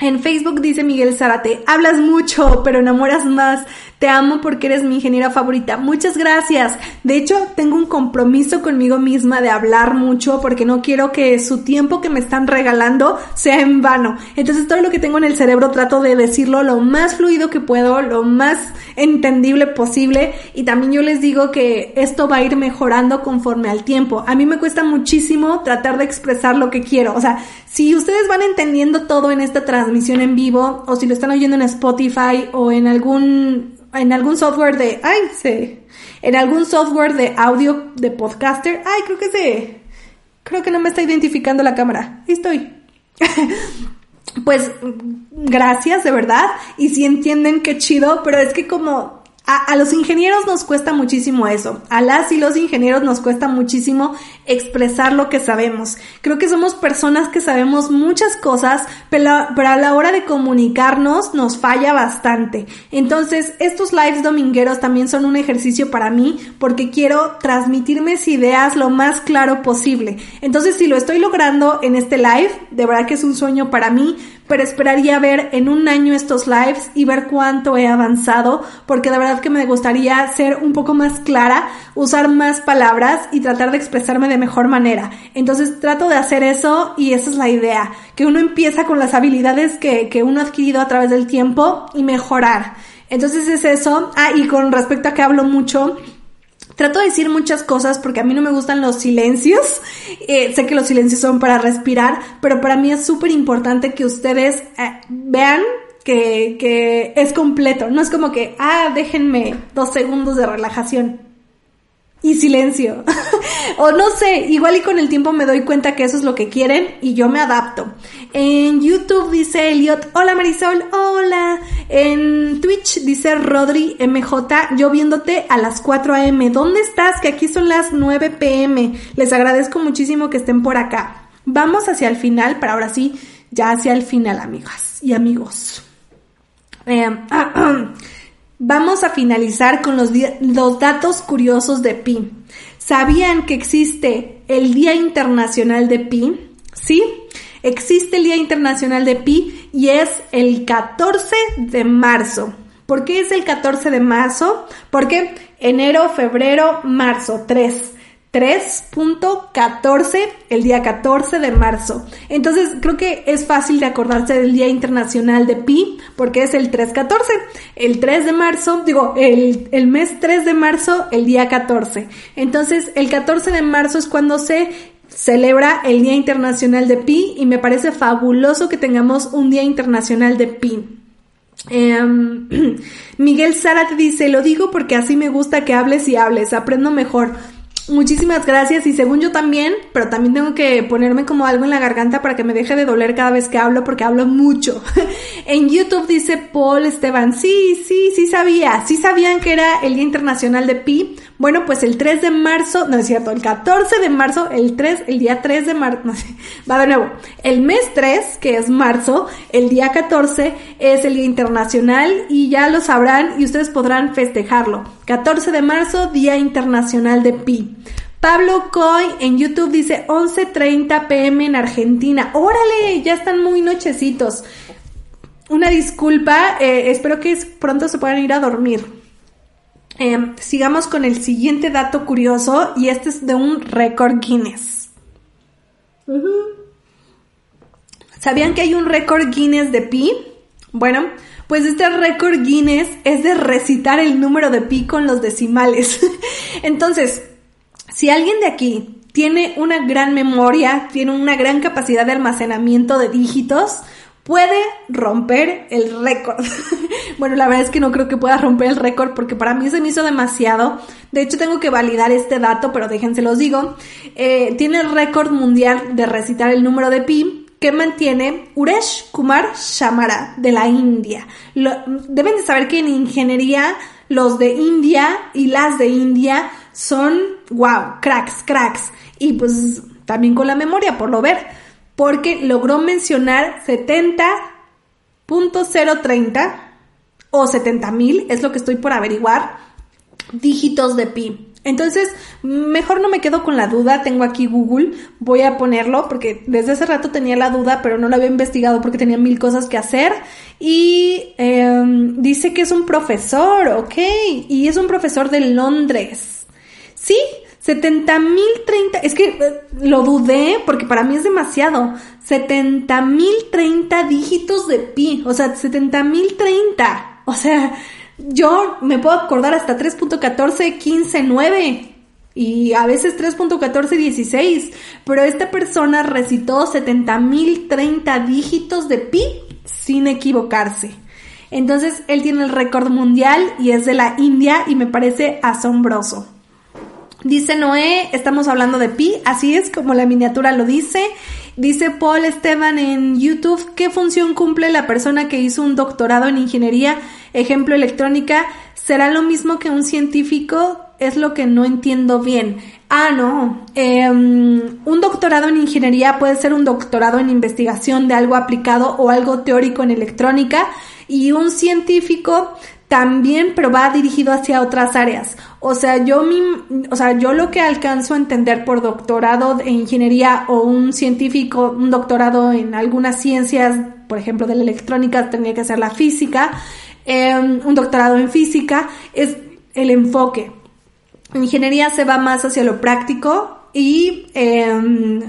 En Facebook dice Miguel Zárate, hablas mucho, pero enamoras más. Te amo porque eres mi ingeniera favorita. Muchas gracias. De hecho, tengo un compromiso conmigo misma de hablar mucho porque no quiero que su tiempo que me están regalando sea en vano. Entonces, todo lo que tengo en el cerebro trato de decirlo lo más fluido que puedo, lo más entendible posible. Y también yo les digo que esto va a ir mejorando conforme al tiempo. A mí me cuesta muchísimo tratar de expresar lo que quiero. O sea, si ustedes van entendiendo todo en esta transmisión en vivo o si lo están oyendo en Spotify o en algún en algún software de, ay, sí, en algún software de audio de podcaster, ay, creo que se, creo que no me está identificando la cámara, estoy. pues gracias, de verdad, y si entienden qué chido, pero es que como a, los ingenieros nos cuesta muchísimo eso. A las y los ingenieros nos cuesta muchísimo expresar lo que sabemos. Creo que somos personas que sabemos muchas cosas, pero, a la hora de comunicarnos nos falla bastante. Entonces, estos lives domingueros también son un ejercicio para mí porque quiero transmitir mis ideas lo más claro posible. Entonces, si lo estoy logrando en este live, de verdad que es un sueño para mí, pero esperaría ver en un año estos lives y ver cuánto he avanzado, porque de verdad que me gustaría ser un poco más clara, usar más palabras y tratar de expresarme de mejor manera. Entonces trato de hacer eso y esa es la idea, que uno empieza con las habilidades que, que uno ha adquirido a través del tiempo y mejorar. Entonces es eso. Ah, y con respecto a que hablo mucho, Trato de decir muchas cosas porque a mí no me gustan los silencios. Eh, sé que los silencios son para respirar, pero para mí es súper importante que ustedes eh, vean que, que es completo. No es como que, ah, déjenme dos segundos de relajación y silencio. o no sé, igual y con el tiempo me doy cuenta que eso es lo que quieren y yo me adapto. En YouTube dice Elliot, hola Marisol, hola. En Twitch dice Rodri MJ, yo viéndote a las 4 am. ¿Dónde estás? Que aquí son las 9 pm. Les agradezco muchísimo que estén por acá. Vamos hacia el final, para ahora sí, ya hacia el final, amigas y amigos. Eh, Vamos a finalizar con los, los, datos curiosos de Pi. ¿Sabían que existe el Día Internacional de Pi? Sí, existe el Día Internacional de Pi y es el 14 de marzo. ¿Por qué es el 14 de marzo? Porque enero, febrero, marzo, 3. 3.14 el día 14 de marzo. Entonces creo que es fácil de acordarse del Día Internacional de Pi porque es el 314. El 3 de marzo, digo, el, el mes 3 de marzo, el día 14. Entonces el 14 de marzo es cuando se celebra el Día Internacional de Pi y me parece fabuloso que tengamos un Día Internacional de Pi. Em, Miguel Zarat dice, lo digo porque así me gusta que hables y hables, aprendo mejor. Muchísimas gracias y según yo también, pero también tengo que ponerme como algo en la garganta para que me deje de doler cada vez que hablo porque hablo mucho. en YouTube dice Paul Esteban, sí, sí, sí sabía, sí sabían que era el Día Internacional de Pi. Bueno, pues el 3 de marzo, no es cierto, el 14 de marzo, el 3, el día 3 de marzo, no sé, va de nuevo. El mes 3, que es marzo, el día 14 es el Día Internacional y ya lo sabrán y ustedes podrán festejarlo. 14 de marzo, Día Internacional de Pi. Pablo Coy en YouTube dice 11.30 pm en Argentina. Órale, ya están muy nochecitos. Una disculpa, eh, espero que pronto se puedan ir a dormir. Em, sigamos con el siguiente dato curioso y este es de un récord Guinness. ¿Sabían que hay un récord Guinness de pi? Bueno, pues este récord Guinness es de recitar el número de pi con los decimales. Entonces, si alguien de aquí tiene una gran memoria, tiene una gran capacidad de almacenamiento de dígitos, puede romper el récord. bueno, la verdad es que no creo que pueda romper el récord porque para mí se me hizo demasiado. De hecho, tengo que validar este dato, pero déjense los digo. Eh, tiene el récord mundial de recitar el número de pi que mantiene Uresh Kumar Shamara de la India. deben de saber que en ingeniería los de India y las de India son, wow, cracks, cracks. Y pues también con la memoria, por lo ver porque logró mencionar 70.030 o 70.000, es lo que estoy por averiguar, dígitos de pi. Entonces, mejor no me quedo con la duda, tengo aquí Google, voy a ponerlo porque desde ese rato tenía la duda, pero no lo había investigado porque tenía mil cosas que hacer. Y em, dice que es un profesor, ok, y es un profesor de Londres. Sí, 70 mil 30, es que eh, lo dudé porque para mí es demasiado. 70 mil 30 dígitos de pi, o sea, 70 mil 30. O sea, yo me puedo acordar hasta 3.14, 15, 9 y a veces 3.14, 16, pero esta persona recitó 70 mil 30 dígitos de pi sin equivocarse. Entonces, él tiene el récord mundial y es de la India y me parece asombroso. Dice Noé, estamos hablando de pi, así es como la miniatura lo dice. Dice Paul Esteban en YouTube, ¿qué función cumple la persona que hizo un doctorado en ingeniería, ejemplo electrónica? ¿Será lo mismo que un científico? Es lo que no entiendo bien. Ah, no. Em, un doctorado en ingeniería puede ser un doctorado en investigación de algo aplicado o algo teórico en electrónica y un científico también, pero va dirigido hacia otras áreas. O sea, yo mi, o sea, yo lo que alcanzo a entender por doctorado en ingeniería o un científico, un doctorado en algunas ciencias, por ejemplo, de la electrónica, tendría que ser la física, em, un doctorado en física, es el enfoque. En ingeniería se va más hacia lo práctico y em,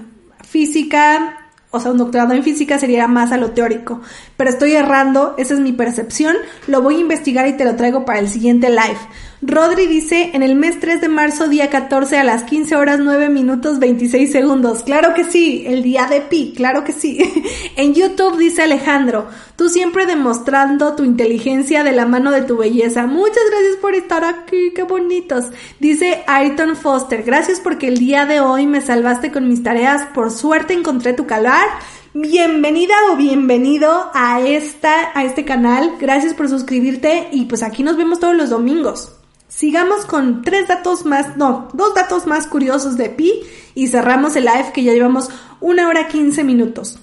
física o sea, un doctorado en física sería más a lo teórico. Pero estoy errando, esa es mi percepción. Lo voy a investigar y te lo traigo para el siguiente live. Rodri dice, en el mes 3 de marzo, día 14, a las 15 horas 9 minutos 26 segundos. Claro que sí, el día de Pi, claro que sí. en YouTube dice Alejandro, tú siempre demostrando tu inteligencia de la mano de tu belleza. Muchas gracias por estar aquí, qué bonitos. Dice Ayrton Foster, gracias porque el día de hoy me salvaste con mis tareas. Por suerte encontré tu calar. Bienvenida o bienvenido a esta, a este canal. Gracias por suscribirte y pues aquí nos vemos todos los domingos. Sigamos con tres datos más, no, dos datos más curiosos de pi y cerramos el live que ya llevamos una hora quince minutos.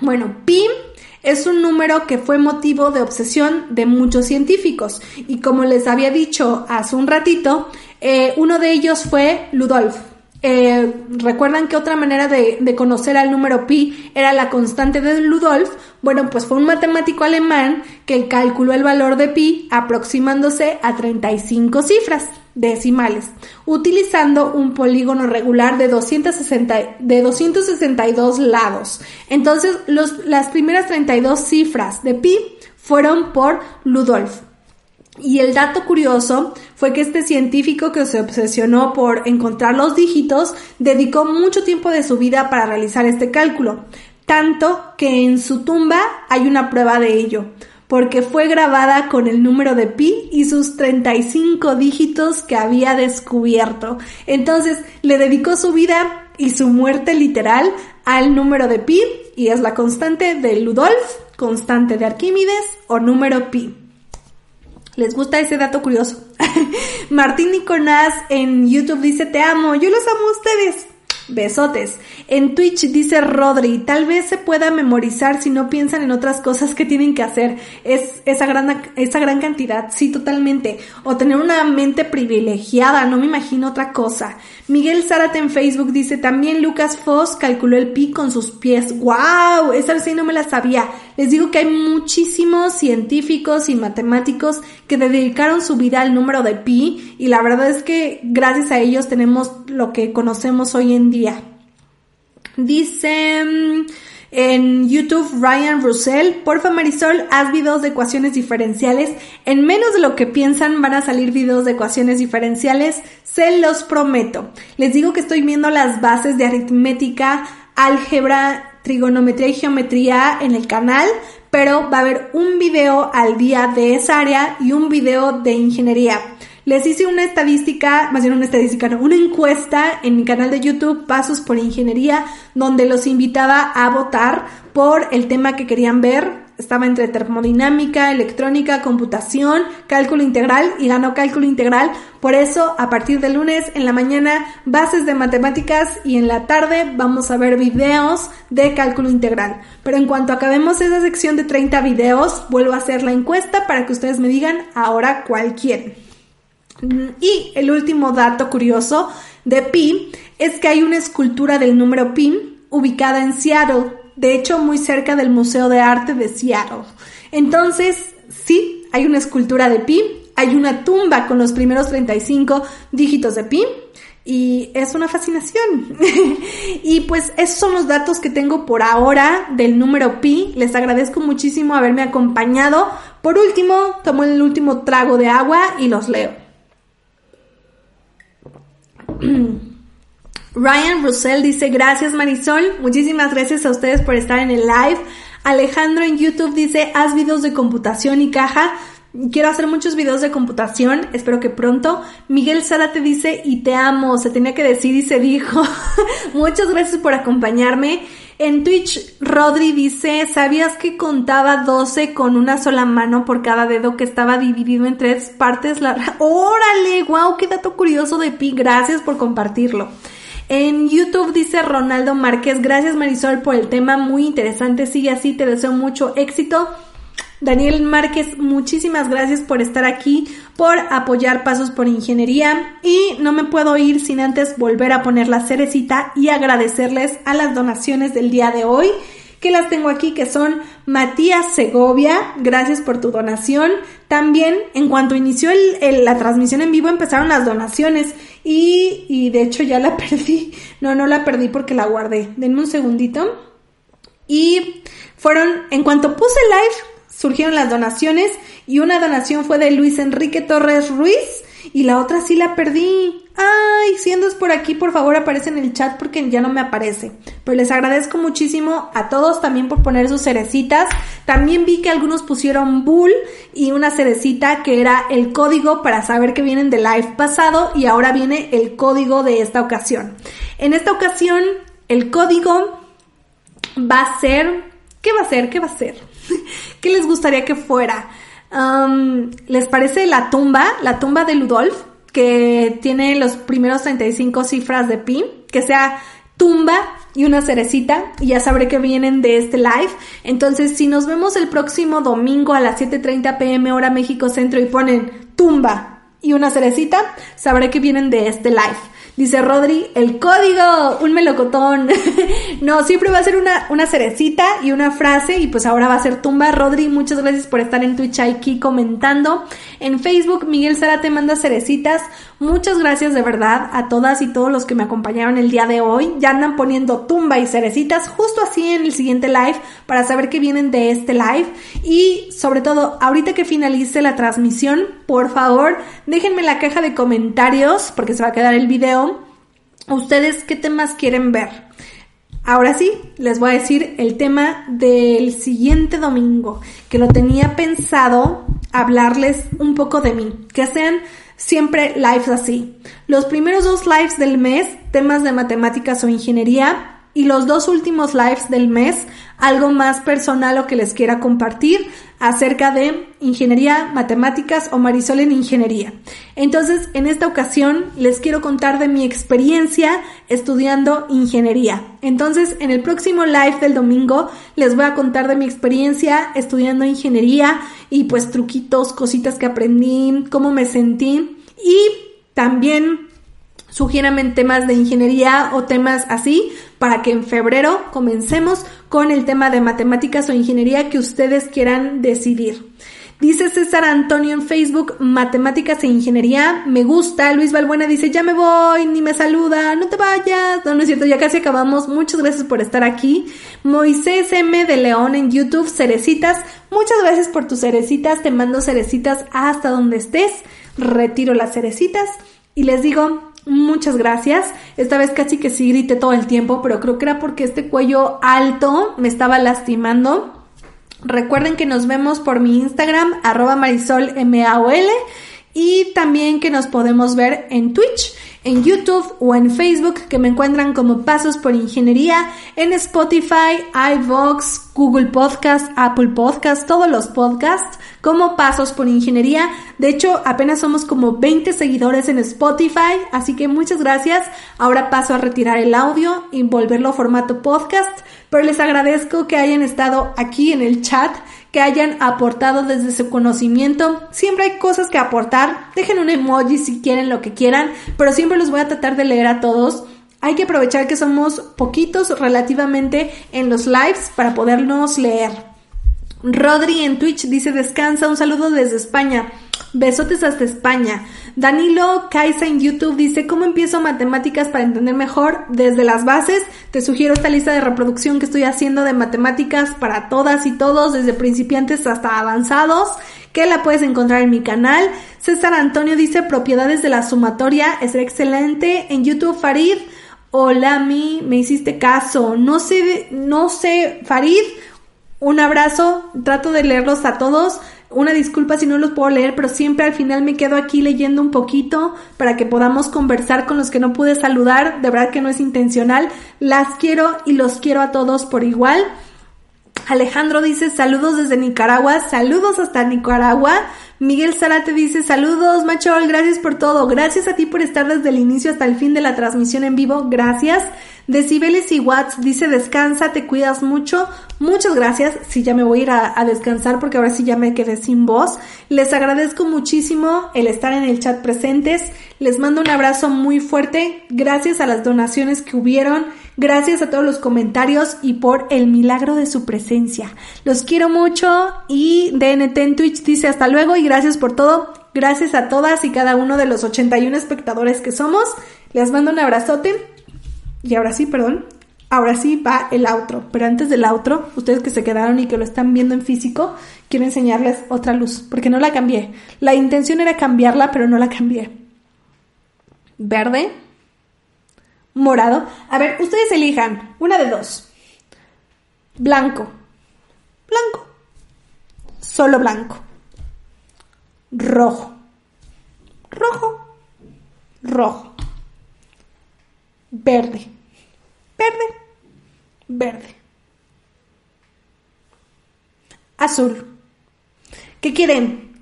Bueno, pi es un número que fue motivo de obsesión de muchos científicos y como les había dicho hace un ratito, eh, uno de ellos fue Ludolf. Eh, Recuerdan que otra manera de, de, conocer al número pi era la constante de Ludolf. Bueno, pues fue un matemático alemán que calculó el valor de pi aproximándose a 35 cifras decimales, utilizando un polígono regular de, 260, de 262 lados. Entonces, las primeras 32 cifras de pi fueron por Ludolf. Y el dato curioso fue que este científico que se obsesionó por encontrar los dígitos dedicó mucho tiempo de su vida para realizar este cálculo, tanto que en su tumba hay una prueba de ello, porque fue grabada con el número de pi y sus 35 dígitos que había descubierto. Entonces le dedicó su vida y su muerte literal al número de pi y es la constante de Ludolf, constante de Arquímedes o número pi. ¿Les gusta ese dato curioso? Martín Nicolás en YouTube dice, te amo, yo los amo a ustedes. Besotes. En Twitch dice Rodri, tal vez se pueda memorizar si no piensan en otras cosas que tienen que hacer. Es esa gran, esa gran cantidad, sí, totalmente. O tener una mente privilegiada, no me imagino otra cosa. Miguel Zárate en Facebook dice, también Lucas Foss calculó el pi con sus pies. ¡Wow! Esa sí no me la sabía. Les digo que hay muchísimos científicos y matemáticos que dedicaron su vida al número de pi y la verdad es que gracias a ellos tenemos lo que conocemos hoy en día. Dice, mm, En YouTube, Ryan Russell. Porfa, Marisol, haz videos de ecuaciones diferenciales. En menos de lo que piensan van a salir videos de ecuaciones diferenciales. Se los prometo. Les digo que estoy viendo las bases de aritmética, álgebra, trigonometría y geometría en el canal, pero va a haber un video al día de esa área y un video de ingeniería. Les hice una estadística, más bien una estadística, no, una encuesta en mi canal de YouTube, Pasos por Ingeniería, donde los invitaba a votar por el tema que querían ver. Estaba entre termodinámica, electrónica, computación, cálculo integral y ganó cálculo integral. Por eso, a partir de lunes en la mañana, bases de matemáticas y en la tarde vamos a ver videos de cálculo integral. Pero en cuanto acabemos esa sección de 30 videos, vuelvo a hacer la encuesta para que ustedes me digan ahora cuál quieren. Y el último dato curioso de pi es que hay una escultura del número pi ubicada en Seattle, de hecho muy cerca del Museo de Arte de Seattle. Entonces, sí, hay una escultura de pi, hay una tumba con los primeros 35 dígitos de pi y es una fascinación. y pues esos son los datos que tengo por ahora del número pi. Les agradezco muchísimo haberme acompañado. Por último, tomo el último trago de agua y los leo. Ryan Russell dice, gracias Marisol, muchísimas gracias a ustedes por estar en el live. Alejandro en YouTube dice, haz videos de computación y caja. Quiero hacer muchos videos de computación, espero que pronto. Miguel Sara te dice, y te amo, se tenía que decir y se dijo. Muchas gracias por acompañarme. En Twitch, Rodri dice, ¿sabías que contaba 12 con una sola mano por cada dedo que estaba dividido en tres partes? ¡Órale! ¡Wow! ¡Qué dato curioso de Pi! Gracias por compartirlo. En YouTube dice Ronaldo Márquez, gracias Marisol por el tema, muy interesante, sigue así, te deseo mucho éxito. Daniel Márquez, muchísimas gracias por estar aquí, por apoyar Pasos por Ingeniería. Y no me puedo ir sin antes volver a poner la cerecita y agradecerles a las donaciones del día de hoy que las tengo aquí, que son Matías Segovia, gracias por tu donación. También, en cuanto inició la transmisión en vivo, empezaron las donaciones y, y de hecho ya la perdí. No, no la perdí porque la guardé. Denme un segundito. Y fueron, en cuanto puse live, surgieron las donaciones y una donación fue de Luis Enrique Torres Ruiz y la otra sí la perdí. Ay, si andas por aquí, por favor aparece en el chat porque ya no me aparece. Pero les agradezco muchísimo a todos también por poner sus cerecitas. También vi que algunos pusieron bull y una cerecita que era el código para saber que vienen del live pasado y ahora viene el código de esta ocasión. En esta ocasión, el código va a ser... ¿Qué va a ser? ¿Qué va a ser? ¿Qué les gustaría que fuera? ¿Les parece la tumba, la tumba de Ludolf, que tiene los primeros 35 cifras de pi? Que sea tumba y una cerecita y ya sabré que vienen de este live. Entonces, si nos vemos el próximo domingo a las 7.30 pm hora México Centro y ponen tumba y una cerecita, sabré que vienen de este live. Dice Rodri, el código, un melocotón. no, siempre va a ser una, una cerecita y una frase y pues ahora va a ser tumba. Rodri, muchas gracias por estar en Twitch aquí comentando. En Facebook, Miguel Sara te manda cerecitas. Muchas gracias de verdad a todas y todos los que me acompañaron el día de hoy. Ya andan poniendo tumba y cerecitas justo así en el siguiente live para saber que vienen de este live. Y sobre todo, ahorita que finalice la transmisión, por favor, déjenme la caja de comentarios porque se va a quedar el video ¿Ustedes qué temas quieren ver? Ahora sí, les voy a decir el tema del siguiente domingo, que lo tenía pensado hablarles un poco de mí, que sean siempre lives así. Los primeros dos lives del mes, temas de matemáticas o ingeniería, y los dos últimos lives del mes, algo más personal o que les quiera compartir acerca de ingeniería, matemáticas o Marisol en ingeniería. Entonces, en esta ocasión les quiero contar de mi experiencia estudiando ingeniería. Entonces, en el próximo live del domingo les voy a contar de mi experiencia estudiando ingeniería y pues truquitos, cositas que aprendí, cómo me sentí y también Sugiérame temas de ingeniería o temas así para que en febrero comencemos con el tema de matemáticas o ingeniería que ustedes quieran decidir. Dice César Antonio en Facebook, Matemáticas e Ingeniería, me gusta. Luis Balbuena dice, ya me voy, ni me saluda, no te vayas. No, no es cierto, ya casi acabamos. Muchas gracias por estar aquí. Moisés M de León en YouTube, Cerecitas. Muchas gracias por tus cerecitas, te mando cerecitas hasta donde estés. Retiro las cerecitas y les digo, muchas gracias. Esta vez casi que sí grité todo el tiempo, pero creo que era porque este cuello alto me estaba lastimando. Recuerden que nos vemos por mi Instagram, arroba marisol y también que nos podemos ver en Twitch, en YouTube o en Facebook, que me encuentran como Pasos por Ingeniería, en Spotify, iVox, Google Podcast, Apple Podcast, todos los podcasts, como Pasos por Ingeniería. De hecho, apenas somos como 20 seguidores en Spotify, así que muchas gracias. Ahora paso a retirar el audio y volverlo a formato podcast pero les agradezco que hayan estado aquí en el chat, que hayan aportado desde su conocimiento. Siempre hay cosas que aportar, dejen un emoji si quieren lo que quieran, pero siempre los voy a tratar de leer a todos. Hay que aprovechar que somos poquitos relativamente en los lives para podernos leer. Rodri en Twitch dice descansa, un saludo desde España. Besotes hasta España. Danilo Kaisa en YouTube dice, ¿cómo empiezo matemáticas para entender mejor? Desde las bases, te sugiero esta lista de reproducción que estoy haciendo de matemáticas para todas y todos, desde principiantes hasta avanzados, que la puedes encontrar en mi canal. César Antonio dice, propiedades de la sumatoria, es excelente. En YouTube, Farid, hola, mi, me hiciste caso. No sé, no sé, Farid, un abrazo, trato de leerlos a todos. Una disculpa si no los puedo leer, pero siempre al final me quedo aquí leyendo un poquito para que podamos conversar con los que no pude saludar. De verdad que no es intencional. Las quiero y los quiero a todos por igual. Alejandro dice saludos desde Nicaragua, saludos hasta Nicaragua. Miguel Zarate dice saludos, Machol, gracias por todo. Gracias a ti por estar desde el inicio hasta el fin de la transmisión en vivo. Gracias. Decibeles y Watts dice descansa, te cuidas mucho. Muchas gracias. Sí, ya me voy a ir a, descansar porque ahora sí ya me quedé sin voz. Les agradezco muchísimo el estar en el chat presentes. Les mando un abrazo muy fuerte. Gracias a las donaciones que hubieron. Gracias a todos los comentarios y por el milagro de su presencia. Los quiero mucho y DNT en Twitch dice hasta luego y gracias por todo. Gracias a todas y cada uno de los 81 espectadores que somos. Les mando un abrazote. Y ahora sí, perdón. Ahora sí va el outro. Pero antes del outro, ustedes que se quedaron y que lo están viendo en físico, quiero enseñarles otra luz. Porque no la cambié. La intención era cambiarla, pero no la cambié. Verde. Morado. A ver, ustedes elijan. Una de dos. Blanco. Blanco. Solo blanco. Rojo. Rojo. Rojo verde, verde, verde. Azul. ¿Qué quieren?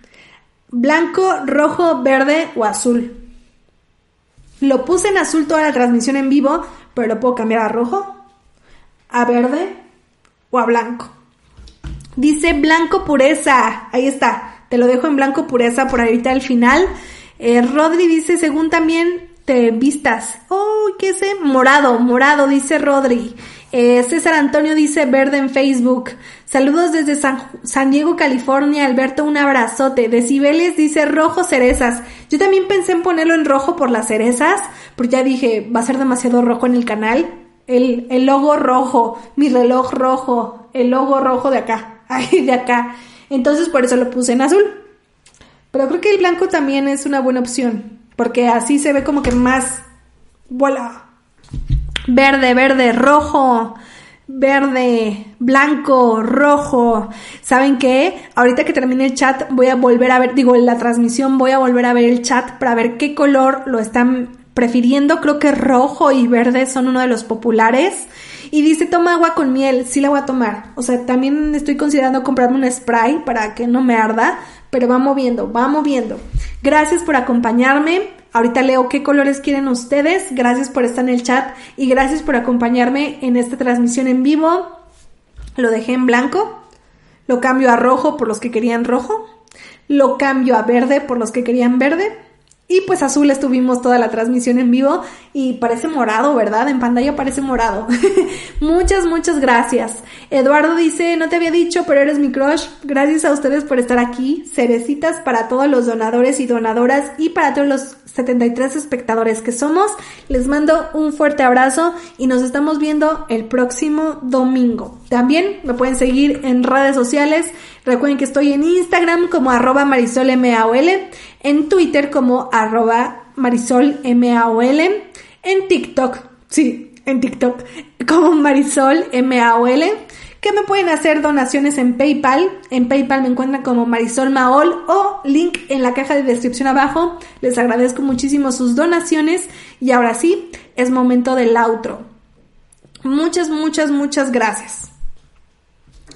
¿Blanco, rojo, verde o azul? Lo puse en azul toda la transmisión en vivo, pero lo puedo cambiar a rojo, a verde o a blanco. Dice blanco pureza. Ahí está. Te lo dejo en blanco pureza por ahorita al final. Eh, Rodri dice, según también te vistas. Oh, ¿qué sé? Morado, morado, dice Rodri. Eh, César Antonio dice verde en Facebook. Saludos desde San, Diego, California. Alberto, un abrazote. Decibeles dice rojo cerezas. Yo también pensé en ponerlo en rojo por las cerezas, porque ya dije, va a ser demasiado rojo en el canal. El, el logo rojo, mi reloj rojo, el logo rojo de acá, ahí de acá. Entonces por eso lo puse en azul. Pero creo que el blanco también es una buena opción. Porque así se ve como que más... ¡Vuela! Verde, verde, rojo, verde, blanco, rojo. ¿Saben qué? Ahorita que termine el chat voy a volver a ver, digo, en la transmisión voy a volver a ver el chat para ver qué color lo están prefiriendo. Creo que rojo y verde son uno de los populares. Y dice, toma agua con miel, sí la voy a tomar. O sea, también estoy considerando comprarme un spray para que no me arda, pero va moviendo, va moviendo. Gracias por acompañarme. Ahorita leo qué colores quieren ustedes. Gracias por estar en el chat y gracias por acompañarme en esta transmisión en vivo. Lo dejé en blanco. Lo cambio a rojo por los que querían rojo. Lo cambio a verde por los que querían verde. Y pues azul estuvimos toda la transmisión en vivo y parece morado, ¿verdad? En pantalla parece morado. muchas, muchas gracias. Eduardo dice, no te había dicho, pero eres mi crush. Gracias a ustedes por estar aquí. Cerecitas para todos los donadores y donadoras y para todos los 73 espectadores que somos. Les mando un fuerte abrazo y nos estamos viendo el próximo domingo. También me pueden seguir en redes sociales. Recuerden que estoy en Instagram como arroba marisolmaol, en Twitter como arroba marisolmaol, en TikTok, sí, en TikTok como marisolmaol, que me pueden hacer donaciones en PayPal. En PayPal me encuentran como Marisol Maol o link en la caja de descripción abajo. Les agradezco muchísimo sus donaciones y ahora sí, es momento del outro. Muchas, muchas, muchas gracias.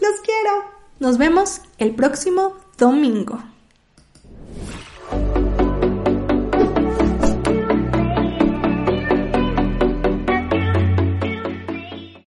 Los quiero. Nos vemos el próximo domingo.